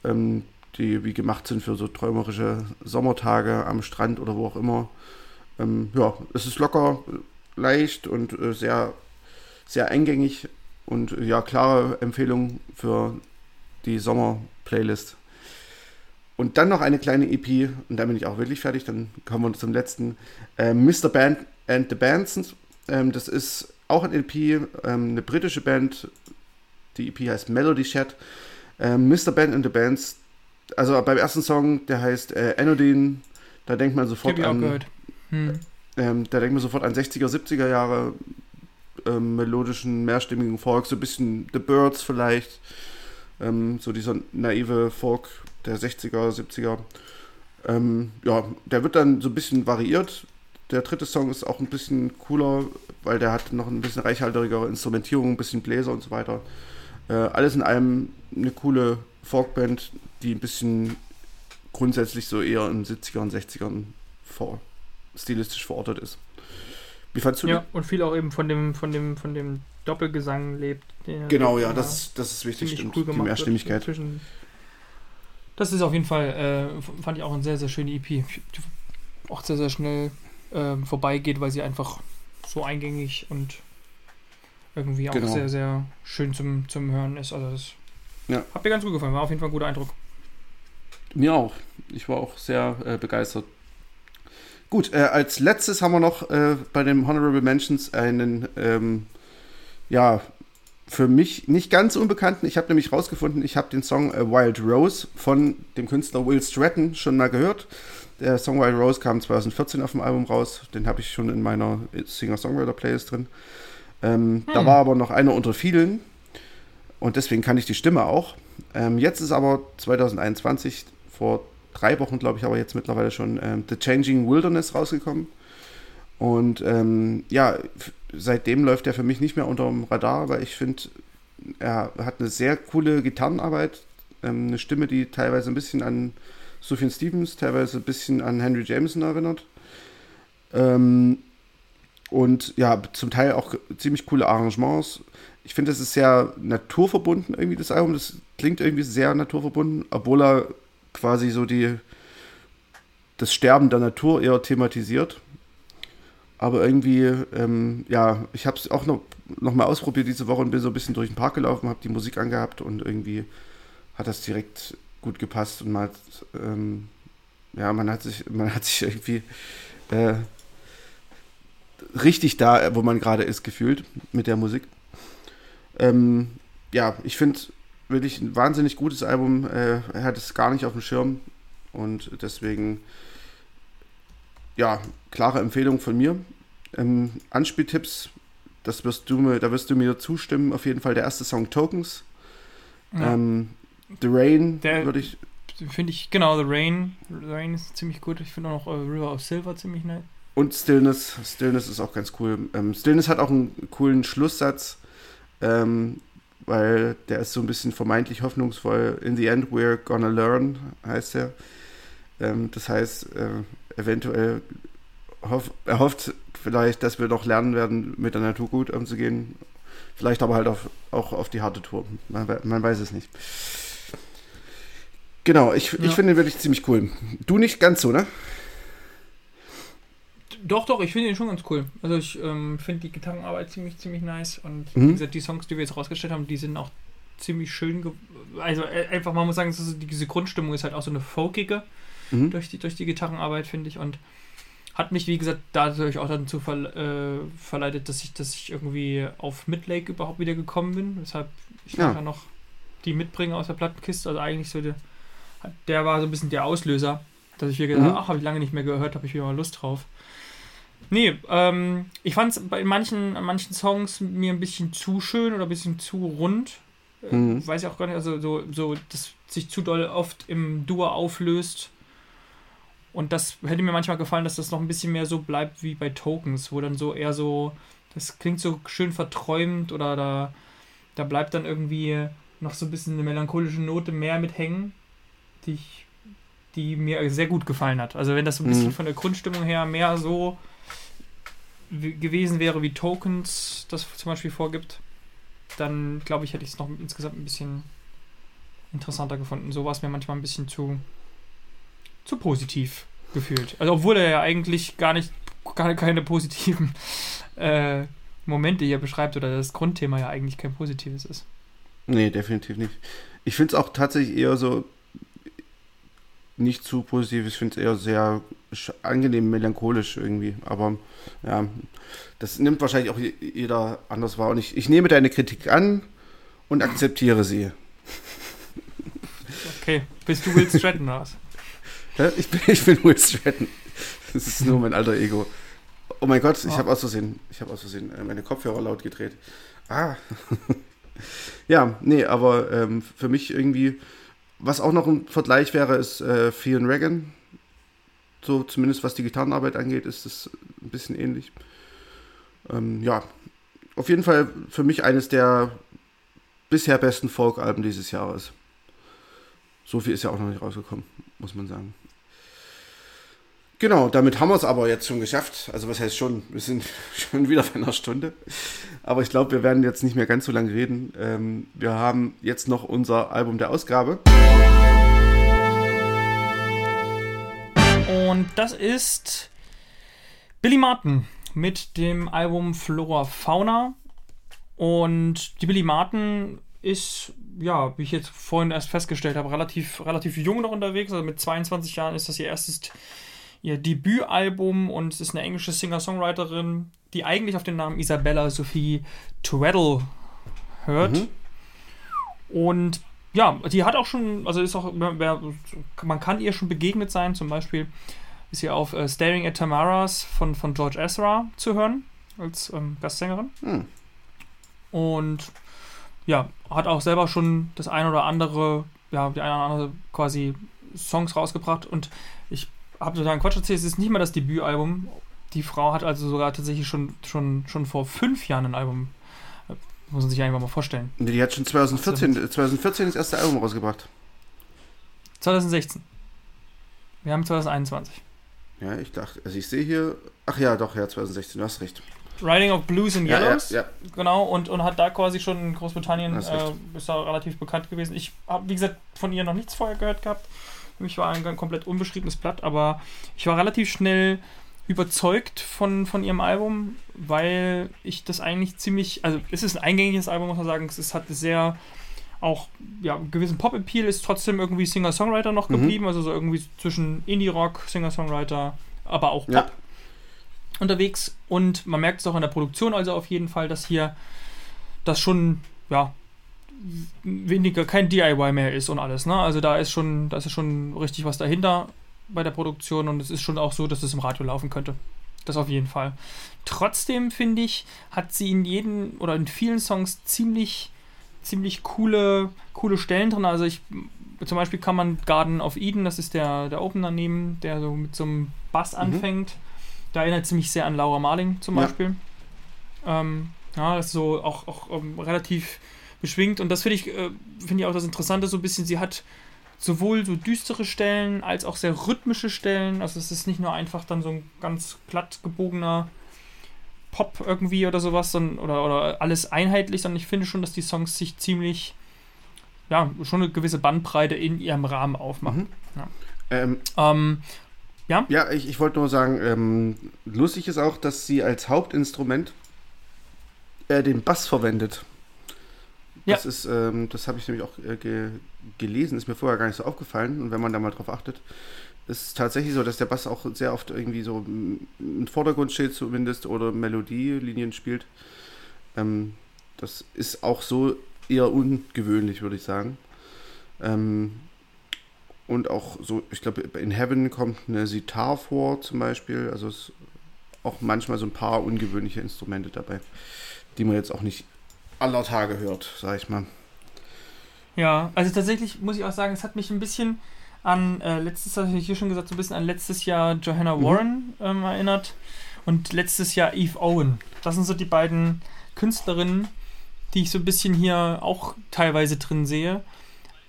Ähm, die wie gemacht sind für so träumerische Sommertage am Strand oder wo auch immer. Ähm, ja, es ist locker, leicht und äh, sehr, sehr eingängig und äh, ja, klare Empfehlung für die Sommer-Playlist. Und dann noch eine kleine EP, und da bin ich auch wirklich fertig, dann kommen wir zum letzten. Äh, Mr. Band and the Bands. Ähm, das ist auch ein EP, ähm, eine britische Band. Die EP heißt Melody Chat. Ähm, Mr. Band and the Bands, also beim ersten Song, der heißt äh, Anodine, da denkt man sofort an. Hm. Ähm, da denkt man sofort an 60er, 70er Jahre ähm, melodischen, mehrstimmigen Folk, so ein bisschen The Birds vielleicht. Ähm, so dieser naive Folk der 60er, 70er. Ähm, ja, der wird dann so ein bisschen variiert. Der dritte Song ist auch ein bisschen cooler, weil der hat noch ein bisschen reichhaltigere Instrumentierung, ein bisschen Bläser und so weiter. Äh, alles in allem eine coole Folkband, die ein bisschen grundsätzlich so eher in 70ern, 60ern vor, stilistisch verortet ist. Wie fandst du Ja, die? und viel auch eben von dem, von dem, von dem Doppelgesang lebt. Genau, ja, das, das ist wichtig, stimmt. Cool die Mehrstimmigkeit. Zwischen, das ist auf jeden Fall, äh, fand ich auch ein sehr, sehr schöne EP. Die auch sehr, sehr schnell äh, vorbeigeht, weil sie einfach so eingängig und irgendwie auch genau. sehr, sehr schön zum, zum Hören ist. Also das ja. Hat mir ganz gut gefallen, war auf jeden Fall ein guter Eindruck. Mir auch. Ich war auch sehr äh, begeistert. Gut, äh, als letztes haben wir noch äh, bei den Honorable Mentions einen, ähm, ja, für mich nicht ganz unbekannten. Ich habe nämlich rausgefunden, ich habe den Song Wild Rose von dem Künstler Will Stratton schon mal gehört. Der Song Wild Rose kam 2014 auf dem Album raus. Den habe ich schon in meiner Singer-Songwriter-Playlist drin. Ähm, hm. Da war aber noch einer unter vielen, und deswegen kann ich die Stimme auch. Ähm, jetzt ist aber 2021, vor drei Wochen, glaube ich, aber jetzt mittlerweile schon ähm, The Changing Wilderness rausgekommen. Und ähm, ja, seitdem läuft er für mich nicht mehr unter dem Radar, weil ich finde, er hat eine sehr coole Gitarrenarbeit, ähm, eine Stimme, die teilweise ein bisschen an Sufjan Stevens, teilweise ein bisschen an Henry Jameson erinnert. Ähm, und ja, zum Teil auch ziemlich coole Arrangements ich finde, das ist sehr naturverbunden irgendwie, das Album. Das klingt irgendwie sehr naturverbunden, obwohl er quasi so die das Sterben der Natur eher thematisiert. Aber irgendwie, ähm, ja, ich habe es auch noch, noch mal ausprobiert diese Woche und bin so ein bisschen durch den Park gelaufen, habe die Musik angehabt und irgendwie hat das direkt gut gepasst und man hat, ähm, ja, man hat sich, man hat sich irgendwie äh, richtig da, wo man gerade ist, gefühlt mit der Musik. Ähm, ja, ich finde wirklich ein wahnsinnig gutes Album. Äh, er hat es gar nicht auf dem Schirm und deswegen, ja, klare Empfehlung von mir. Ähm, Anspieltipps, das wirst du mir, da wirst du mir zustimmen. Auf jeden Fall der erste Song Tokens. Ja. Ähm, The Rain würde ich. finde ich, genau, The Rain. The Rain ist ziemlich gut. Ich finde auch noch äh, River of Silver ziemlich nett. Und Stillness. Stillness ist auch ganz cool. Ähm, Stillness hat auch einen coolen Schlusssatz, ähm, weil der ist so ein bisschen vermeintlich hoffnungsvoll. In the end, we're gonna learn, heißt er. Ähm, das heißt, äh, eventuell er hofft vielleicht, dass wir doch lernen werden, mit der Natur gut umzugehen. Vielleicht aber halt auf, auch auf die harte Tour. Man, man weiß es nicht. Genau, ich, ja. ich finde ihn wirklich ziemlich cool. Du nicht ganz so, ne? Doch, doch, ich finde ihn schon ganz cool. Also ich ähm, finde die Gitarrenarbeit ziemlich, ziemlich nice. Und mhm. wie gesagt, die Songs, die wir jetzt rausgestellt haben, die sind auch ziemlich schön. Also äh, einfach, man muss sagen, so, diese Grundstimmung ist halt auch so eine folkige mhm. durch, die, durch die Gitarrenarbeit, finde ich. Und hat mich, wie gesagt, dadurch auch dazu ver äh, verleitet, dass ich, dass ich irgendwie auf Midlake überhaupt wieder gekommen bin. Weshalb ich ja. noch die mitbringe aus der Plattenkiste. Also eigentlich so der, der war so ein bisschen der Auslöser, dass ich wieder gedacht mhm. ach, habe ich lange nicht mehr gehört, habe ich wieder mal Lust drauf. Nee, ähm, ich fand es bei manchen, manchen Songs mir ein bisschen zu schön oder ein bisschen zu rund. Äh, mhm. Weiß ich auch gar nicht, also so, so, dass sich zu doll oft im Dur auflöst. Und das hätte mir manchmal gefallen, dass das noch ein bisschen mehr so bleibt wie bei Tokens, wo dann so eher so, das klingt so schön verträumt oder da, da bleibt dann irgendwie noch so ein bisschen eine melancholische Note mehr mit hängen, die, ich, die mir sehr gut gefallen hat. Also wenn das so ein bisschen mhm. von der Grundstimmung her mehr so gewesen wäre, wie Tokens das zum Beispiel vorgibt, dann glaube ich, hätte ich es noch insgesamt ein bisschen interessanter gefunden. So war es mir manchmal ein bisschen zu, zu positiv gefühlt. Also obwohl er ja eigentlich gar nicht, gar keine positiven äh, Momente hier beschreibt oder das Grundthema ja eigentlich kein positives ist. Nee, definitiv nicht. Ich finde es auch tatsächlich eher so nicht zu positiv. Ich finde es eher sehr angenehm melancholisch irgendwie. Aber ja, das nimmt wahrscheinlich auch jeder anders wahr. Und ich, ich nehme deine Kritik an und akzeptiere sie. Okay, bist du Will Stratton aus? Ich bin, ich bin Will Stratton. Das ist nur mein alter Ego. Oh mein Gott, ich oh. habe aus Versehen, ich habe aus Versehen äh, meine Kopfhörer laut gedreht. Ah. ja, nee, aber ähm, für mich irgendwie, was auch noch ein Vergleich wäre, ist äh, Fion Regan. So zumindest was die Gitarrenarbeit angeht, ist es ein bisschen ähnlich. Ähm, ja, auf jeden Fall für mich eines der bisher besten Folk-Alben dieses Jahres. So viel ist ja auch noch nicht rausgekommen, muss man sagen. Genau, damit haben wir es aber jetzt schon geschafft. Also was heißt schon, wir sind schon wieder bei einer Stunde. Aber ich glaube, wir werden jetzt nicht mehr ganz so lange reden. Ähm, wir haben jetzt noch unser Album der Ausgabe. Und das ist Billy Martin mit dem Album Flora Fauna. Und die Billy Martin ist, ja, wie ich jetzt vorhin erst festgestellt habe, relativ, relativ jung noch unterwegs. Also mit 22 Jahren ist das ihr erstes ihr Debütalbum und es ist eine englische Singer-Songwriterin, die eigentlich auf den Namen Isabella Sophie Tweddle hört. Mhm. Und ja, die hat auch schon, also ist auch, man kann ihr schon begegnet sein, zum Beispiel ist sie auf äh, Staring at Tamaras von, von George Ezra zu hören, als ähm, Gastsängerin. Mhm. Und ja, hat auch selber schon das ein oder andere, ja, die eine oder andere quasi Songs rausgebracht und ich habe total Quatsch erzählt, es ist nicht mal das Debütalbum. Die Frau hat also sogar tatsächlich schon, schon, schon vor fünf Jahren ein Album. Äh, muss man sich einfach mal vorstellen. Die hat schon 2014, 2014 das erste Album rausgebracht. 2016. Wir haben 2021. Ja, ich dachte, also ich sehe hier, ach ja, doch, ja, 2016, du hast recht. Riding of Blues and Yellows, ja, ja, ja. genau, und, und hat da quasi schon in Großbritannien, äh, ist da relativ bekannt gewesen. Ich habe, wie gesagt, von ihr noch nichts vorher gehört gehabt. Für mich war ein komplett unbeschriebenes Blatt, aber ich war relativ schnell überzeugt von, von ihrem Album, weil ich das eigentlich ziemlich, also es ist ein eingängiges Album, muss man sagen, es hat sehr auch ja, gewissen Pop-Appeal, ist trotzdem irgendwie Singer-Songwriter noch mhm. geblieben, also so irgendwie zwischen Indie-Rock, Singer-Songwriter, aber auch Pop ja. unterwegs und man merkt es auch in der Produktion also auf jeden Fall, dass hier das schon ja, weniger kein DIY mehr ist und alles. Ne? Also da ist schon, da ist schon richtig was dahinter bei der Produktion und es ist schon auch so, dass es im Radio laufen könnte. Das auf jeden Fall. Trotzdem finde ich, hat sie in jedem oder in vielen Songs ziemlich, ziemlich coole, coole Stellen drin. Also ich zum Beispiel kann man Garden of Eden, das ist der, der Opener nehmen, der so mit so einem Bass anfängt. Mhm. Da erinnert es mich sehr an Laura Marling zum ja. Beispiel. Ähm, ja, das ist so auch, auch um, ähm, relativ beschwingt. Und das finde ich, äh, finde ich auch das Interessante, so ein bisschen, sie hat sowohl so düstere Stellen als auch sehr rhythmische Stellen. Also es ist nicht nur einfach dann so ein ganz glatt gebogener Pop irgendwie oder sowas, sondern, oder, oder alles einheitlich, sondern ich finde schon, dass die Songs sich ziemlich, ja, schon eine gewisse Bandbreite in ihrem Rahmen aufmachen. Mhm. Ja. Ähm, ähm, ja? Ja, ich, ich wollte nur sagen, ähm, lustig ist auch, dass sie als Hauptinstrument äh, den Bass verwendet. Das ja. ist, ähm, das habe ich nämlich auch äh, ge gelesen, ist mir vorher gar nicht so aufgefallen. Und wenn man da mal drauf achtet, ist es tatsächlich so, dass der Bass auch sehr oft irgendwie so im Vordergrund steht zumindest oder Melodielinien spielt. Ähm, das ist auch so eher ungewöhnlich, würde ich sagen. Ähm, und auch so, ich glaube, in Heaven kommt eine Sitar vor zum Beispiel. Also es auch manchmal so ein paar ungewöhnliche Instrumente dabei, die man jetzt auch nicht aller Tage hört, sag ich mal. Ja, also tatsächlich muss ich auch sagen, es hat mich ein bisschen an äh, letztes, habe ich hier schon gesagt, so ein bisschen an letztes Jahr Johanna mhm. Warren ähm, erinnert und letztes Jahr Eve Owen. Das sind so die beiden Künstlerinnen, die ich so ein bisschen hier auch teilweise drin sehe.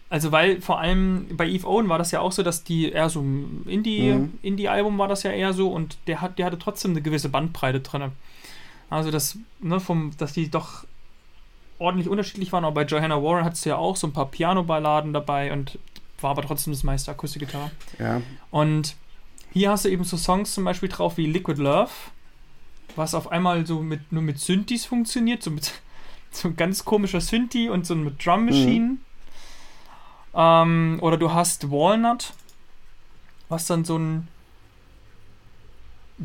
Also weil vor allem bei Eve Owen war das ja auch so, dass die eher so ein Indie, mhm. Indie-Album war das ja eher so und der hat, der hatte trotzdem eine gewisse Bandbreite drin. Also das, ne, vom, dass die doch ordentlich unterschiedlich waren. Aber bei Johanna Warren hat es ja auch so ein paar Piano-Balladen dabei und war aber trotzdem das meiste Akustikgitarre. Ja. Und hier hast du eben so Songs zum Beispiel drauf wie Liquid Love, was auf einmal so mit, nur mit Synthes funktioniert, so mit so ein ganz komischer Synthi und so mit Drum Machine. Mhm. Ähm, oder du hast Walnut, was dann so ein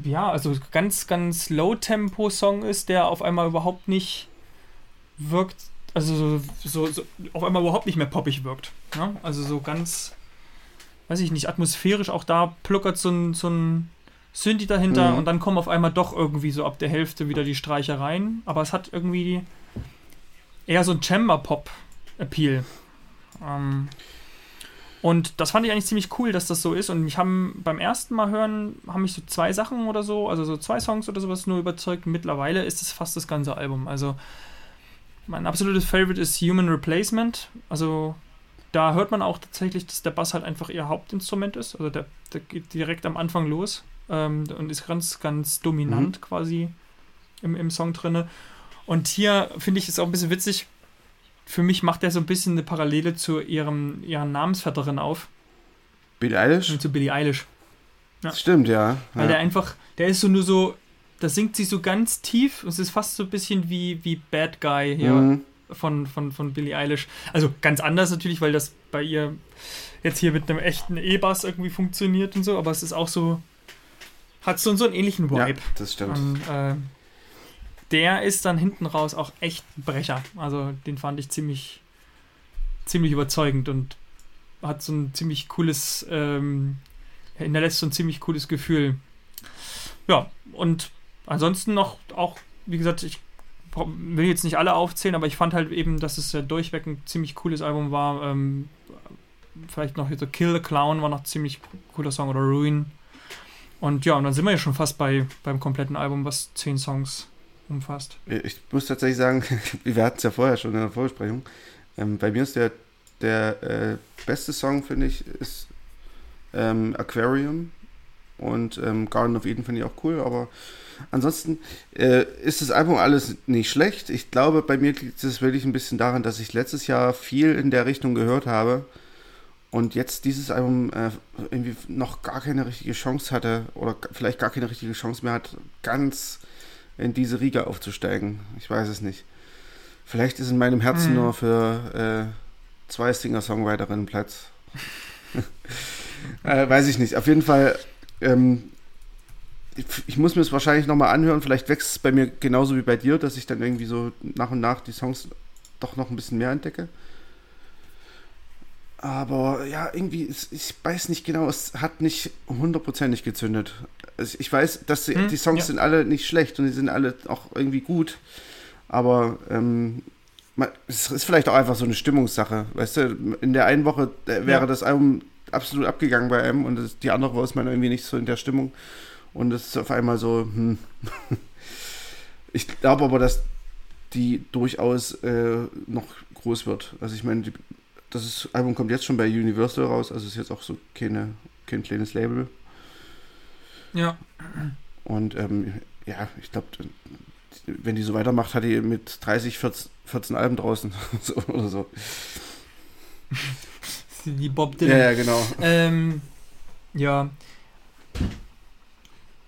ja, also ganz, ganz Low-Tempo-Song ist, der auf einmal überhaupt nicht wirkt, also so, so, auf einmal überhaupt nicht mehr poppig wirkt. Ne? Also so ganz, weiß ich nicht, atmosphärisch auch da pluckert so ein, so ein Synthi dahinter mhm. und dann kommen auf einmal doch irgendwie so ab der Hälfte wieder die Streicher rein. Aber es hat irgendwie eher so ein Chamber-Pop-Appeal. Ähm, und das fand ich eigentlich ziemlich cool, dass das so ist. Und mich haben beim ersten Mal hören, haben mich so zwei Sachen oder so, also so zwei Songs oder sowas nur überzeugt. Mittlerweile ist es fast das ganze Album. Also mein absolutes Favorite ist Human Replacement. Also da hört man auch tatsächlich, dass der Bass halt einfach ihr Hauptinstrument ist. Also der, der geht direkt am Anfang los ähm, und ist ganz, ganz dominant mhm. quasi im, im Song drinne. Und hier finde ich es auch ein bisschen witzig. Für mich macht er so ein bisschen eine Parallele zu ihrem, ihrer Namensvetterin auf. Billie Eilish? Zu Billie Eilish. Ja. Stimmt, ja. Weil ja. der einfach, der ist so nur so da singt sie so ganz tief. Es ist fast so ein bisschen wie, wie Bad Guy hier mhm. von, von, von Billie Eilish. Also ganz anders natürlich, weil das bei ihr jetzt hier mit einem echten E-Bass irgendwie funktioniert und so, aber es ist auch so, hat so, so einen ähnlichen Vibe. Ja, das stimmt. Und, äh, der ist dann hinten raus auch echt ein Brecher. Also den fand ich ziemlich, ziemlich überzeugend und hat so ein ziemlich cooles, ähm, hinterlässt so ein ziemlich cooles Gefühl. Ja, und Ansonsten noch auch, wie gesagt, ich will jetzt nicht alle aufzählen, aber ich fand halt eben, dass es ja durchweg ein ziemlich cooles Album war. Ähm, vielleicht noch so Kill the Clown war noch ziemlich cooler Song oder Ruin. Und ja, und dann sind wir ja schon fast bei, beim kompletten Album, was zehn Songs umfasst. Ich muss tatsächlich sagen, wir hatten es ja vorher schon in der Vorbesprechung. Ähm, bei mir ist der, der äh, beste Song, finde ich, ist ähm, Aquarium. Und ähm, Garden of Eden finde ich auch cool, aber Ansonsten äh, ist das Album alles nicht schlecht. Ich glaube, bei mir liegt es wirklich ein bisschen daran, dass ich letztes Jahr viel in der Richtung gehört habe und jetzt dieses Album äh, irgendwie noch gar keine richtige Chance hatte oder vielleicht gar keine richtige Chance mehr hat, ganz in diese Riga aufzusteigen. Ich weiß es nicht. Vielleicht ist in meinem Herzen mhm. nur für äh, zwei Singer-Songwriterinnen Platz. äh, weiß ich nicht. Auf jeden Fall ähm, ich muss mir das wahrscheinlich nochmal anhören. Vielleicht wächst es bei mir genauso wie bei dir, dass ich dann irgendwie so nach und nach die Songs doch noch ein bisschen mehr entdecke. Aber ja, irgendwie, ich weiß nicht genau, es hat nicht hundertprozentig gezündet. Also ich weiß, dass die, hm, die Songs ja. sind alle nicht schlecht und die sind alle auch irgendwie gut. Aber ähm, es ist vielleicht auch einfach so eine Stimmungssache. Weißt du, in der einen Woche äh, wäre ja. das Album absolut abgegangen bei einem und das, die andere Woche ist man irgendwie nicht so in der Stimmung. Und es ist auf einmal so, hm. ich glaube aber, dass die durchaus äh, noch groß wird. Also ich meine, das ist, Album kommt jetzt schon bei Universal raus, also ist jetzt auch so keine, kein kleines Label. Ja. Und ähm, ja, ich glaube, wenn die so weitermacht, hat die mit 30, 14, 14 Alben draußen so, oder so. Die Bob Dylan. Ja, ja genau. Ähm, ja.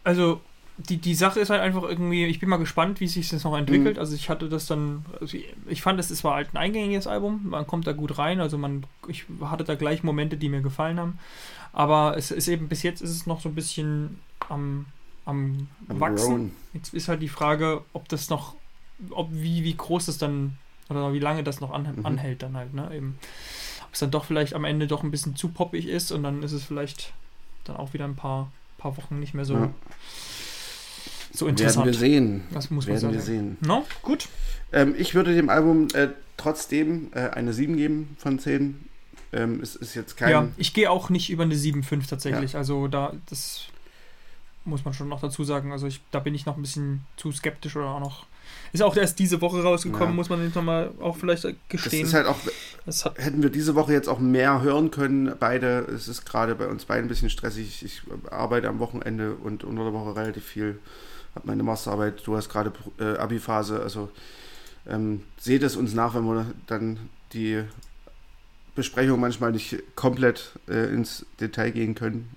Also, die, die Sache ist halt einfach irgendwie, ich bin mal gespannt, wie sich das noch entwickelt. Mhm. Also ich hatte das dann, also ich, fand, es war halt ein eingängiges Album, man kommt da gut rein, also man, ich hatte da gleich Momente, die mir gefallen haben. Aber es ist eben, bis jetzt ist es noch so ein bisschen am, am, am Wachsen. Rowan. Jetzt ist halt die Frage, ob das noch, ob wie, wie groß es dann, oder wie lange das noch an, mhm. anhält dann halt, ne? Eben, ob es dann doch vielleicht am Ende doch ein bisschen zu poppig ist und dann ist es vielleicht dann auch wieder ein paar, paar Wochen nicht mehr so. Ja so interessant. Werden wir sehen. Das muss man Werden sagen. wir sehen. No? Gut. Ähm, ich würde dem Album äh, trotzdem äh, eine 7 geben von 10. Ähm, es ist jetzt kein. Ja, ich gehe auch nicht über eine 7,5 tatsächlich. Ja. Also da, das muss man schon noch dazu sagen. Also ich, da bin ich noch ein bisschen zu skeptisch oder auch noch. Ist auch erst diese Woche rausgekommen, ja. muss man nochmal auch vielleicht gestehen. Das ist halt auch, hätten wir diese Woche jetzt auch mehr hören können, beide. Es ist gerade bei uns beiden ein bisschen stressig. Ich arbeite am Wochenende und unter der Woche relativ viel habe meine Masterarbeit, du hast gerade äh, Abi-Phase, also ähm, seht es uns nach, wenn wir dann die Besprechung manchmal nicht komplett äh, ins Detail gehen können.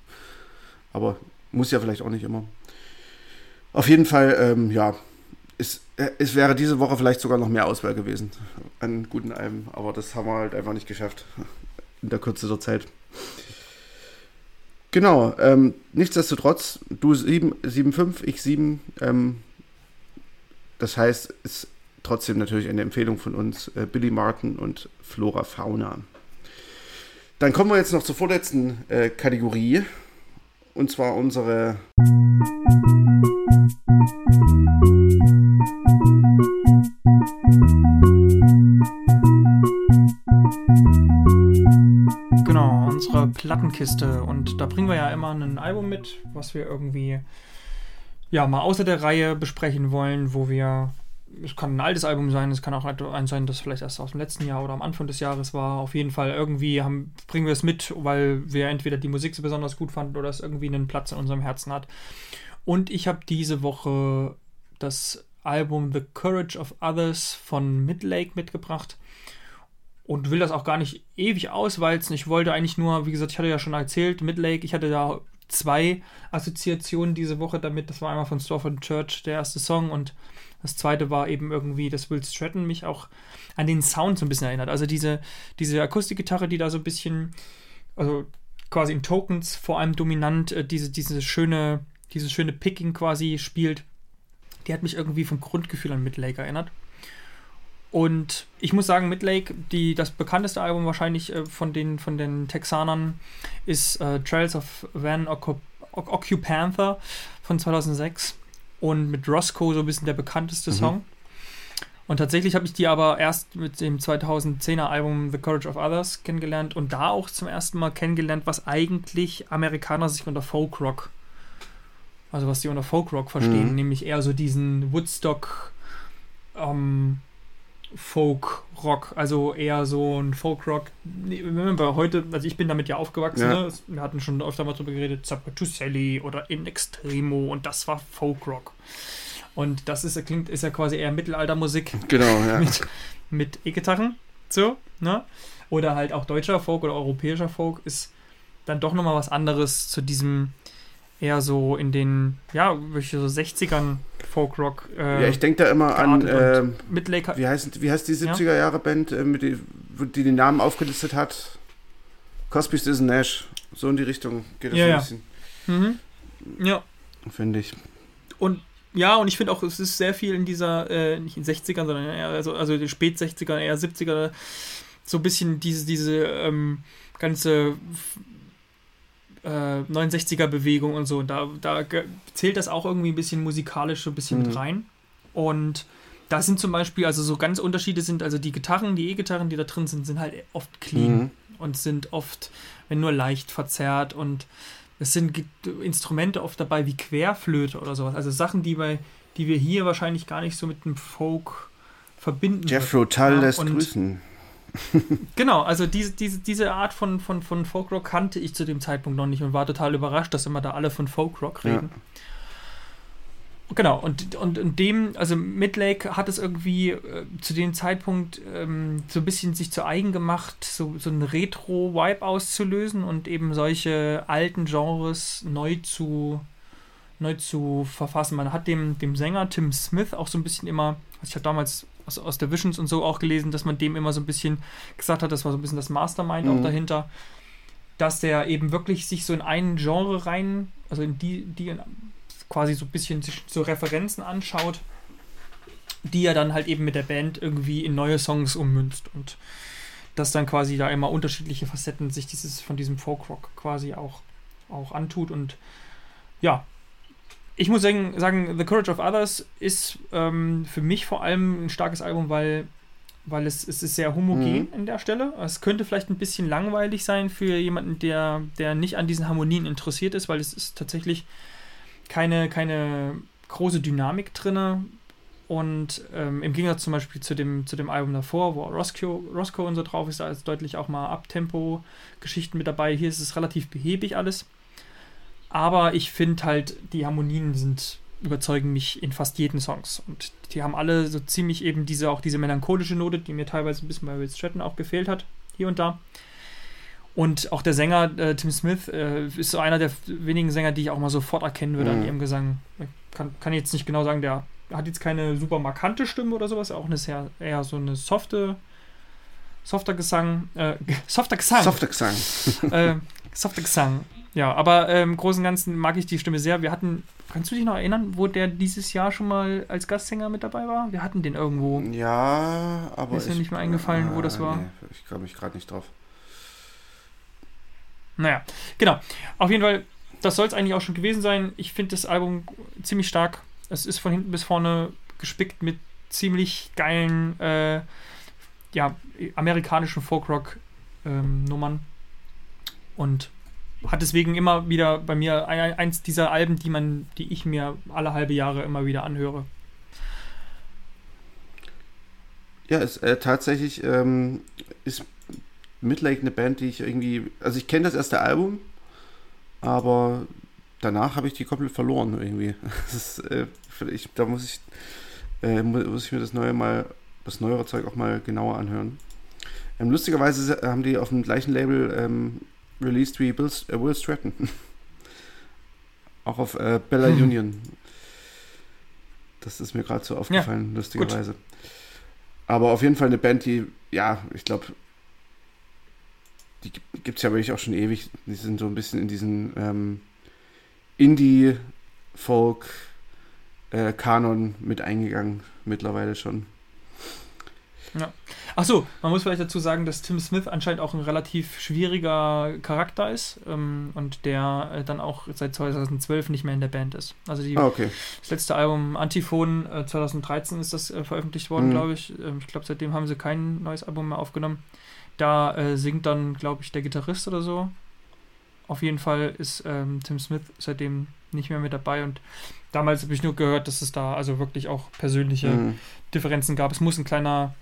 Aber muss ja vielleicht auch nicht immer. Auf jeden Fall, ähm, ja, es, äh, es wäre diese Woche vielleicht sogar noch mehr Auswahl gewesen an guten Alben, aber das haben wir halt einfach nicht geschafft in der Kürze der Zeit. Genau, ähm, nichtsdestotrotz, du 7,5, ich 7. Ähm, das heißt, ist trotzdem natürlich eine Empfehlung von uns, äh, Billy Martin und Flora Fauna. Dann kommen wir jetzt noch zur vorletzten äh, Kategorie, und zwar unsere Plattenkiste und da bringen wir ja immer ein Album mit, was wir irgendwie ja mal außer der Reihe besprechen wollen, wo wir es kann ein altes Album sein, es kann auch ein sein, das vielleicht erst aus dem letzten Jahr oder am Anfang des Jahres war. Auf jeden Fall irgendwie haben, bringen wir es mit, weil wir entweder die Musik so besonders gut fanden oder es irgendwie einen Platz in unserem Herzen hat. Und ich habe diese Woche das Album The Courage of Others von Midlake mitgebracht und will das auch gar nicht ewig auswalzen. Ich wollte eigentlich nur, wie gesagt, ich hatte ja schon erzählt, Midlake, ich hatte da zwei Assoziationen diese Woche damit. Das war einmal von Storefront Church, der erste Song, und das zweite war eben irgendwie, dass Will Stratton mich auch an den Sound so ein bisschen erinnert. Also diese, diese Akustikgitarre, die da so ein bisschen, also quasi in Tokens vor allem dominant, äh, diese, diese schöne, dieses schöne Picking quasi spielt, die hat mich irgendwie vom Grundgefühl an Midlake erinnert. Und ich muss sagen, Midlake, die, das bekannteste Album wahrscheinlich äh, von, den, von den Texanern ist äh, Trails of Van Occupanther von 2006 und mit Roscoe so ein bisschen der bekannteste mhm. Song. Und tatsächlich habe ich die aber erst mit dem 2010er Album The Courage of Others kennengelernt und da auch zum ersten Mal kennengelernt, was eigentlich Amerikaner sich unter Folk Rock, also was die unter Folk Rock verstehen, mhm. nämlich eher so diesen Woodstock, ähm, Folk-Rock, also eher so ein Folk-Rock. Heute, also ich bin damit ja aufgewachsen, ja. Ne? wir hatten schon öfter mal drüber geredet, Zappatusselli oder In Extremo und das war Folk-Rock. Und das ist, klingt, ist ja quasi eher Mittelaltermusik. Genau, ja. Mit, mit E-Gitarren, so, ne? Oder halt auch deutscher Folk oder europäischer Folk ist dann doch nochmal was anderes zu diesem eher so in den, ja, so 60ern Folkrock. Äh, ja, ich denke da immer an, äh, Midlake, wie, heißt, wie heißt die 70er Jahre Band, äh, mit die, die den Namen aufgelistet hat? Cosby Stills Nash. So in die Richtung geht das ja, ein ja. bisschen. Mhm. Ja. Finde ich. Und ja, und ich finde auch, es ist sehr viel in dieser, äh, nicht in 60ern, sondern eher, also, also die spät 60er, eher 70er, so ein bisschen diese, diese ähm, ganze äh, 69er-Bewegung und so. Und da, da zählt das auch irgendwie ein bisschen musikalisch so ein bisschen mhm. mit rein. Und da sind zum Beispiel, also so ganz Unterschiede sind, also die Gitarren, die E-Gitarren, die da drin sind, sind halt oft clean mhm. und sind oft, wenn nur leicht verzerrt und es sind Instrumente oft dabei wie Querflöte oder sowas. Also Sachen, die, bei, die wir hier wahrscheinlich gar nicht so mit dem Folk verbinden. Jeff Rotal lässt grüßen. genau, also diese, diese, diese Art von, von, von Folkrock kannte ich zu dem Zeitpunkt noch nicht und war total überrascht, dass immer da alle von Folkrock reden. Ja. Genau, und, und, und dem, also Midlake hat es irgendwie äh, zu dem Zeitpunkt ähm, so ein bisschen sich zu eigen gemacht, so, so einen Retro-Vibe auszulösen und eben solche alten Genres neu zu, neu zu verfassen. Man hat dem, dem Sänger Tim Smith auch so ein bisschen immer, also ich habe damals aus, aus der Visions und so auch gelesen, dass man dem immer so ein bisschen gesagt hat, das war so ein bisschen das Mastermind mhm. auch dahinter, dass der eben wirklich sich so in einen Genre rein, also in die, die quasi so ein bisschen sich so Referenzen anschaut, die er dann halt eben mit der Band irgendwie in neue Songs ummünzt und dass dann quasi da immer unterschiedliche Facetten sich dieses von diesem Folkrock quasi auch, auch antut und ja, ich muss sagen, sagen, The Courage of Others ist ähm, für mich vor allem ein starkes Album, weil, weil es, es ist sehr homogen mhm. in der Stelle. Es könnte vielleicht ein bisschen langweilig sein für jemanden, der, der nicht an diesen Harmonien interessiert ist, weil es ist tatsächlich keine, keine große Dynamik drin. Und ähm, im Gegensatz zum Beispiel zu dem, zu dem Album davor, wo Roscoe, Roscoe und so drauf ist, da ist deutlich auch mal Abtempo-Geschichten mit dabei. Hier ist es relativ behäbig alles. Aber ich finde halt, die Harmonien sind überzeugen mich in fast jeden Songs. Und die haben alle so ziemlich eben diese, auch diese melancholische Note, die mir teilweise ein bisschen bei Will Stratton auch gefehlt hat, hier und da. Und auch der Sänger äh, Tim Smith äh, ist so einer der wenigen Sänger, die ich auch mal sofort erkennen würde mhm. an ihrem Gesang. Ich kann, kann jetzt nicht genau sagen, der hat jetzt keine super markante Stimme oder sowas, auch eine sehr, eher so eine softe, softer Gesang, äh, softer Gesang. Softer Gesang. äh, softer Gesang. Ja, aber im ähm, Großen und Ganzen mag ich die Stimme sehr. Wir hatten, kannst du dich noch erinnern, wo der dieses Jahr schon mal als Gastsänger mit dabei war? Wir hatten den irgendwo. Ja, aber. Ist mir nicht mehr eingefallen, ah, wo das war. Nee, ich komme mich gerade nicht drauf. Naja, genau. Auf jeden Fall, das soll es eigentlich auch schon gewesen sein. Ich finde das Album ziemlich stark. Es ist von hinten bis vorne gespickt mit ziemlich geilen, äh, ja, amerikanischen Folkrock-Nummern. Ähm, und hat deswegen immer wieder bei mir eins dieser Alben, die man, die ich mir alle halbe Jahre immer wieder anhöre. Ja, es, äh, tatsächlich ähm, ist Midlake eine Band, die ich irgendwie, also ich kenne das erste Album, aber danach habe ich die komplett verloren irgendwie. Ist, äh, ich, da muss ich, äh, muss ich mir das neue mal, das neuere Zeug auch mal genauer anhören. Ähm, lustigerweise haben die auf dem gleichen Label ähm, released wie Bill, äh, Will Stratton. auch auf äh, Bella hm. Union. Das ist mir gerade so aufgefallen, ja, lustigerweise. Gut. Aber auf jeden Fall eine Band, die, ja, ich glaube, die gibt es ja wirklich auch schon ewig. Die sind so ein bisschen in diesen ähm, Indie-Folk-Kanon äh, mit eingegangen, mittlerweile schon. Ja. Achso, man muss vielleicht dazu sagen, dass Tim Smith anscheinend auch ein relativ schwieriger Charakter ist ähm, und der äh, dann auch seit 2012 nicht mehr in der Band ist. Also die, ah, okay. das letzte Album Antiphon äh, 2013 ist das äh, veröffentlicht worden, mhm. glaube ich. Ähm, ich glaube, seitdem haben sie kein neues Album mehr aufgenommen. Da äh, singt dann, glaube ich, der Gitarrist oder so. Auf jeden Fall ist ähm, Tim Smith seitdem nicht mehr mit dabei und damals habe ich nur gehört, dass es da also wirklich auch persönliche mhm. Differenzen gab. Es muss ein kleiner,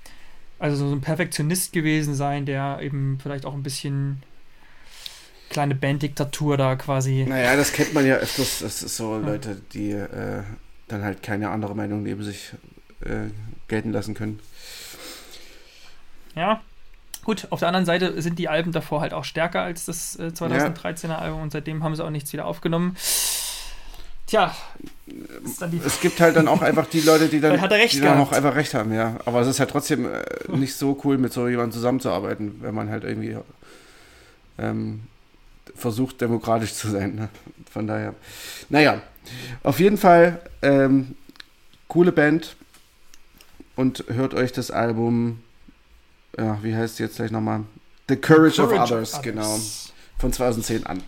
also so ein Perfektionist gewesen sein, der eben vielleicht auch ein bisschen kleine Banddiktatur da quasi. Naja, das kennt man ja öfters. Das ist so Leute, die äh, dann halt keine andere Meinung neben sich äh, gelten lassen können. Ja, Gut, auf der anderen Seite sind die Alben davor halt auch stärker als das äh, 2013er ja. Album und seitdem haben sie auch nichts wieder aufgenommen. Tja, es gibt halt dann auch einfach die Leute, die dann, die dann auch einfach recht haben, ja. Aber es ist halt trotzdem äh, nicht so cool, mit so jemandem zusammenzuarbeiten, wenn man halt irgendwie ähm, versucht, demokratisch zu sein. Ne? Von daher. Naja, auf jeden Fall ähm, coole Band und hört euch das Album ja, wie heißt es jetzt gleich nochmal? The Courage, The Courage of, others, of, others, genau. Von 2010 an.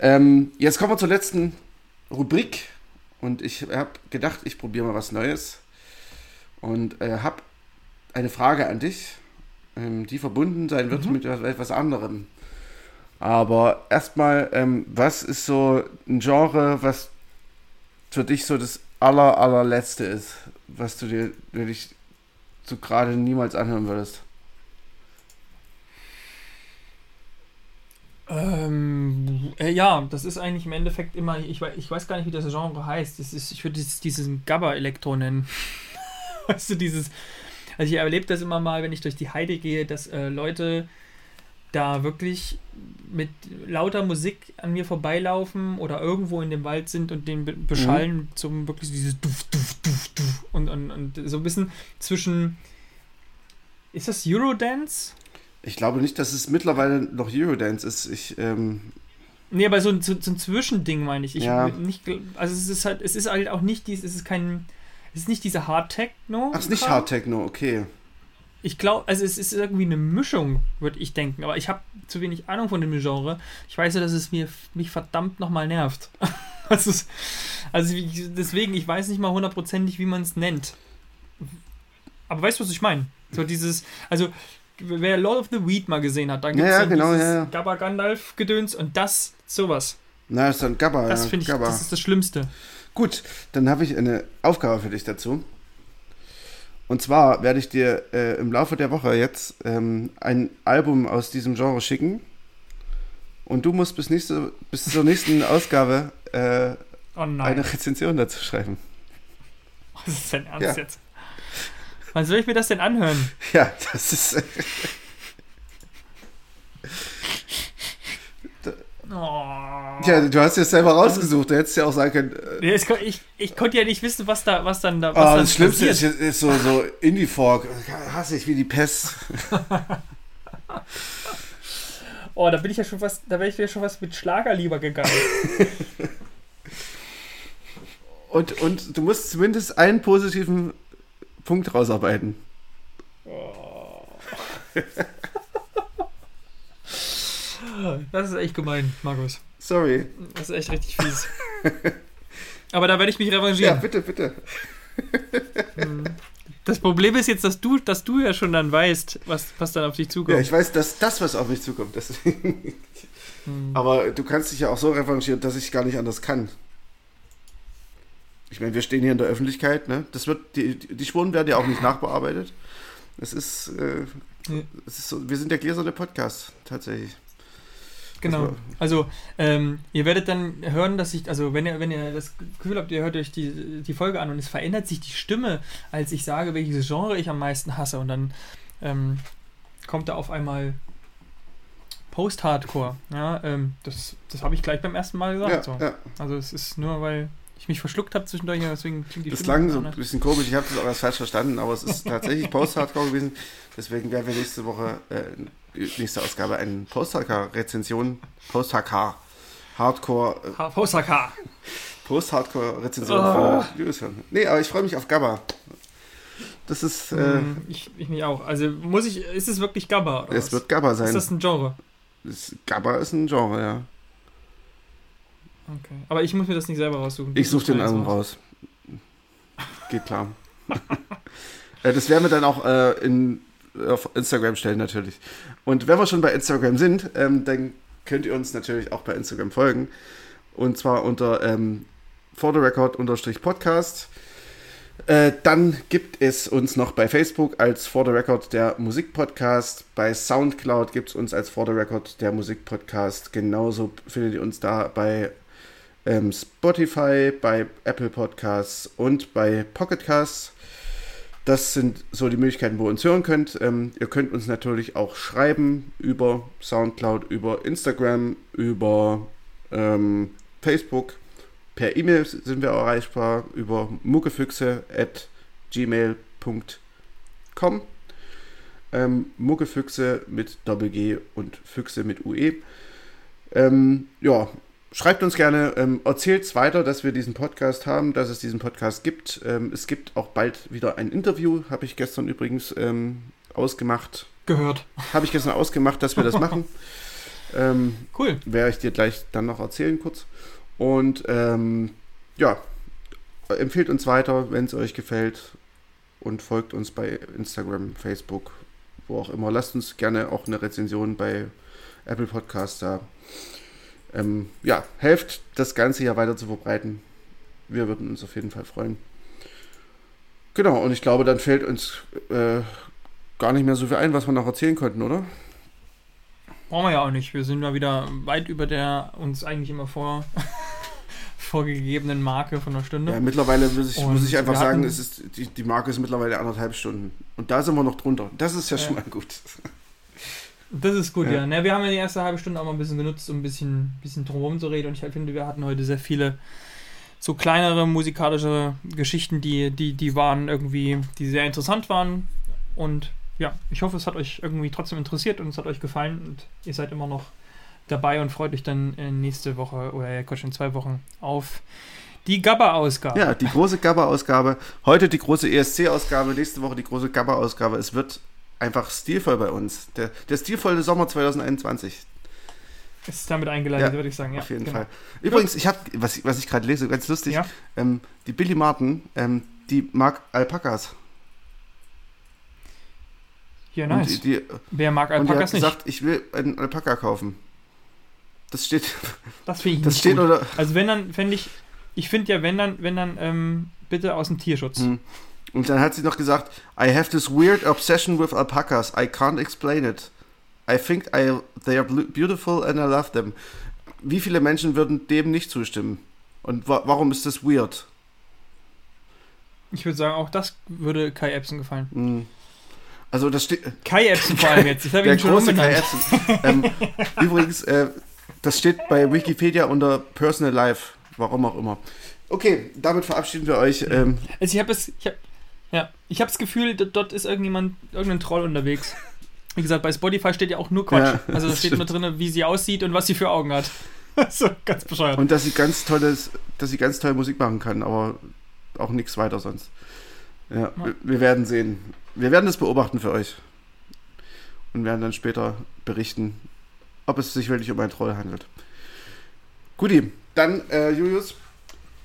Ähm, jetzt kommen wir zur letzten Rubrik. Und ich habe gedacht, ich probiere mal was Neues. und äh, habe eine Frage an dich, ähm, die verbunden sein wird Mhm. mit etwas anderem. Aber erstmal, ähm, was ist so ein Genre, was für dich so das aller, allerletzte ist, was du dir wirklich so gerade niemals anhören würdest? Ähm, äh, ja, das ist eigentlich im Endeffekt immer, ich, ich weiß gar nicht, wie das Genre heißt. Das ist, ich würde es diesen Gabba-Elektro nennen. weißt du, dieses. Also ich erlebe das immer mal, wenn ich durch die Heide gehe, dass äh, Leute da wirklich mit lauter Musik an mir vorbeilaufen oder irgendwo in dem Wald sind und den be beschallen zum wirklich dieses Duf, Duf, Duf, Duf und, und, und so ein bisschen zwischen. Ist das Eurodance? Ich glaube nicht, dass es mittlerweile noch Eurodance ist. Ich, ähm, Nee, aber so ein, so, so ein Zwischending meine ich. ich Ja. nicht, also es ist halt, es ist halt auch nicht dies, es ist kein, es ist nicht diese Hard Techno. ach, ist nicht Hard Techno, okay. Ich glaube, also es ist irgendwie eine Mischung, würde ich denken. Aber ich habe zu wenig Ahnung von dem Genre. Ich weiß ja, dass es mir, mich verdammt nochmal nervt. also, es, also deswegen, ich weiß nicht mal hundertprozentig, wie man es nennt. Aber weißt du, was ich meine? So dieses, also wer Lord of the Weed mal gesehen hat, da gibt es Ja, ja, genau, dieses ja. Gabba Gandalf Gedöns und das, sowas. Na, ist dann Gabba. Das ja, finde ich, Gabba. das ist das Schlimmste. Gut, dann habe ich eine Aufgabe für dich dazu. Und zwar werde ich dir äh, im Laufe der Woche jetzt ähm, ein Album aus diesem Genre schicken. Und du musst bis, nächste, bis zur nächsten Ausgabe äh, Oh eine Rezension dazu schreiben. Was ist denn Ernst Ja. jetzt? Wann soll ich mir das denn anhören? Ja, das ist. Oh. ja, du hast es selber rausgesucht. Du hättest ja auch sagen können. Äh, Ja, kon- ich, ich konnte ja nicht wissen, was da, was dann da, was oh, das Schlimmste ist, ist so, so Indie-Folk. Hasse ich wie die Pest. Oh, da bin ich ja schon was, da wäre ich ja schon was mit Schlager lieber gegangen. Und, und du musst zumindest einen positiven Punkt rausarbeiten. Das ist echt gemein, Markus. Sorry. Das ist echt richtig fies. Aber da werde ich mich Ja, revanchieren. bitte, bitte. Das Problem ist jetzt, dass du, dass du ja schon dann weißt, was, was dann auf dich Ja, zukommt. ich weiß, dass das, was auf mich zukommt. Deswegen. Hm. Aber du kannst dich ja auch so revanchieren, dass ich gar nicht anders kann. Ich meine, wir stehen hier in der Öffentlichkeit, ne? Das wird, die, die Spuren werden ja auch nicht nachbearbeitet. Es ist, äh, Ja. es ist so, wir sind der gläserne Podcast, tatsächlich. Genau. Also, ähm, ihr werdet dann hören, dass ich, also wenn ihr, wenn ihr das Gefühl habt, ihr hört euch die, die Folge an und es verändert sich die Stimme, als ich sage, welches Genre ich am meisten hasse und dann ähm, kommt da auf einmal Post-Hardcore. Ja, ähm, das, das habe ich gleich beim ersten Mal gesagt. Ja, so. ja. Also es ist nur, weil ich mich verschluckt habe zwischendurch, deswegen klingt die Das Stimme klang so ein bisschen komisch, ich habe das auch erst falsch verstanden, aber es ist tatsächlich Post-Hardcore gewesen. Deswegen werden wir nächste Woche, äh, nächste Ausgabe eine Post-Hardcore-Rezension, Post-Hardcore, Hardcore, äh, Post-Hardcore. Post-Hardcore-Rezension Oh. von Julius hören. Nee, aber ich freue mich auf Gabba. Das ist, äh, Hm, ich, ich mich auch. Also muss ich, ist es wirklich Gabba? oder es was? wird Gabba sein. ist das ein Genre? Das- Gabba ist ein Genre, ja. Okay. Aber ich muss mir das nicht selber raussuchen. Ich suche den Album raus. Geht klar. Äh, das werden wir dann auch äh, in, auf Instagram stellen, natürlich. Und wenn wir schon bei Instagram sind, ähm, dann könnt ihr uns natürlich auch bei Instagram folgen. Und zwar unter ähm, for the record Podcast. Äh, dann gibt es uns noch bei Facebook als For the Record der Musikpodcast. Bei Soundcloud gibt es uns als For the Record der Musikpodcast. Genauso findet ihr uns da bei ähm, Spotify, bei Apple Podcasts und bei Pocket Casts. Das sind so die Möglichkeiten, wo ihr uns hören könnt. Ähm, ihr könnt uns natürlich auch schreiben über Soundcloud, über Instagram, über ähm, Facebook. Per E-Mail sind wir erreichbar über muggefüchse at gmail.com. Ähm, Muggefüchse mit Doppel-G und Füchse mit UE. Ähm, ja, schreibt uns gerne, ähm, erzählt es weiter, dass wir diesen Podcast haben, dass es diesen Podcast gibt. Ähm, es gibt auch bald wieder ein Interview, habe ich gestern übrigens ähm, ausgemacht. Gehört. Habe ich gestern ausgemacht, dass wir das machen. ähm, Cool. werde ich dir gleich dann noch erzählen kurz. Und ähm, ja, empfehlt uns weiter, wenn es euch gefällt. und folgt uns bei Instagram, Facebook, wo auch immer. Lasst uns gerne auch eine Rezension bei Apple Podcasts da. Ähm, ja, helft das Ganze hier weiter zu verbreiten. Wir würden uns auf jeden Fall freuen. Genau, und ich glaube, dann fällt uns äh, gar nicht mehr so viel ein, was wir noch erzählen könnten, oder? Brauchen wir ja auch nicht. Wir sind ja wieder weit über der uns eigentlich immer vor vorgegebenen Marke von einer Stunde. Ja, mittlerweile muss ich, muss ich einfach sagen, es ist, die, die Marke ist mittlerweile anderthalb Stunden. Und da sind wir noch drunter. Das ist ja, schon Ja. mal gut. Das ist gut, Ja. ja. Ne, wir haben ja die erste halbe Stunde auch mal ein bisschen genutzt, um ein bisschen, bisschen drumherum zu reden. Und ich finde, wir hatten heute sehr viele so kleinere musikalische Geschichten, die, die, die waren irgendwie, die sehr interessant waren. Und ja, ich hoffe, es hat euch irgendwie trotzdem interessiert und es hat euch gefallen und ihr seid immer noch dabei und freut euch dann äh, nächste Woche oder ja, Quatsch, in zwei Wochen auf die Gabba-Ausgabe. Ja, die große Gabba-Ausgabe. Heute die große ESC-Ausgabe, nächste Woche die große Gabba-Ausgabe. Es wird einfach stilvoll bei uns. Der, der stilvolle Sommer 2021. Ist damit eingeleitet, Ja, würde ich sagen. Ja, auf jeden genau. Fall. Übrigens, ich habe, was, ich- was ich gerade lese, ganz lustig, Ja. ähm, die Billy Martin, ähm, die mag Alpakas. Ja, nice. die, die, Wer mag und die hat Alpakas nicht? gesagt, ich will einen Alpaka kaufen. Das steht, Das finde ich das nicht steht gut. oder. Also wenn dann, fände ich, ich finde ja, wenn dann, wenn dann, ähm, bitte aus dem Tierschutz. Hm. Und dann hat sie noch gesagt, I have this weird obsession with alpacas. I can't explain it. I think I, they are beautiful and I love them. Wie viele Menschen würden dem nicht zustimmen? Und wa warum ist das weird? Ich würde sagen, auch das würde Kai Epson gefallen. Hm. Also das steht. Kai Epson vor allem jetzt. Ich habe ihn schon große Kai. Epson. ähm, übrigens, äh, das steht bei Wikipedia unter Personal Life. Warum auch immer. Okay, damit verabschieden wir euch. Ähm, Also ich habe es, ich hab, ja, ich habe das Gefühl, dort ist irgendjemand, irgendein Troll unterwegs. Wie gesagt, bei Spotify steht ja auch nur Quatsch. Ja, also da das steht nur drin, wie sie aussieht und was sie für Augen hat. so, ganz bescheuert. und dass sie ganz tolles, dass sie ganz toll Musik machen kann, aber auch nichts weiter sonst. Ja, wir, wir werden sehen. Wir werden das beobachten für euch. Und werden dann später berichten, ob es sich wirklich um einen Troll handelt. Guti, dann äh, Julius,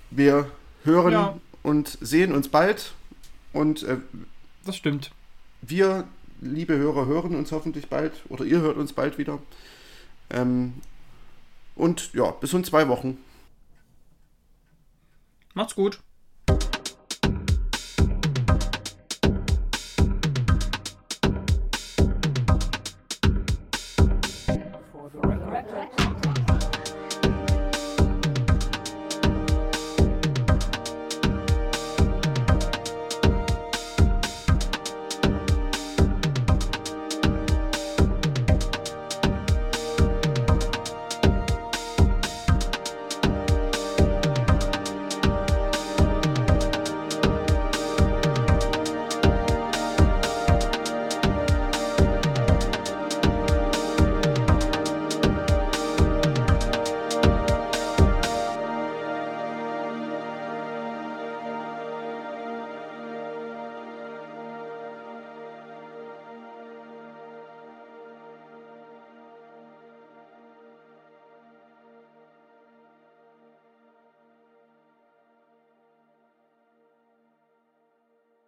wir hören Ja. und sehen uns bald. Und äh, Das stimmt. wir, liebe Hörer, hören uns hoffentlich bald. Oder ihr hört uns bald wieder. Ähm, und ja, bis in zwei Wochen. Macht's gut.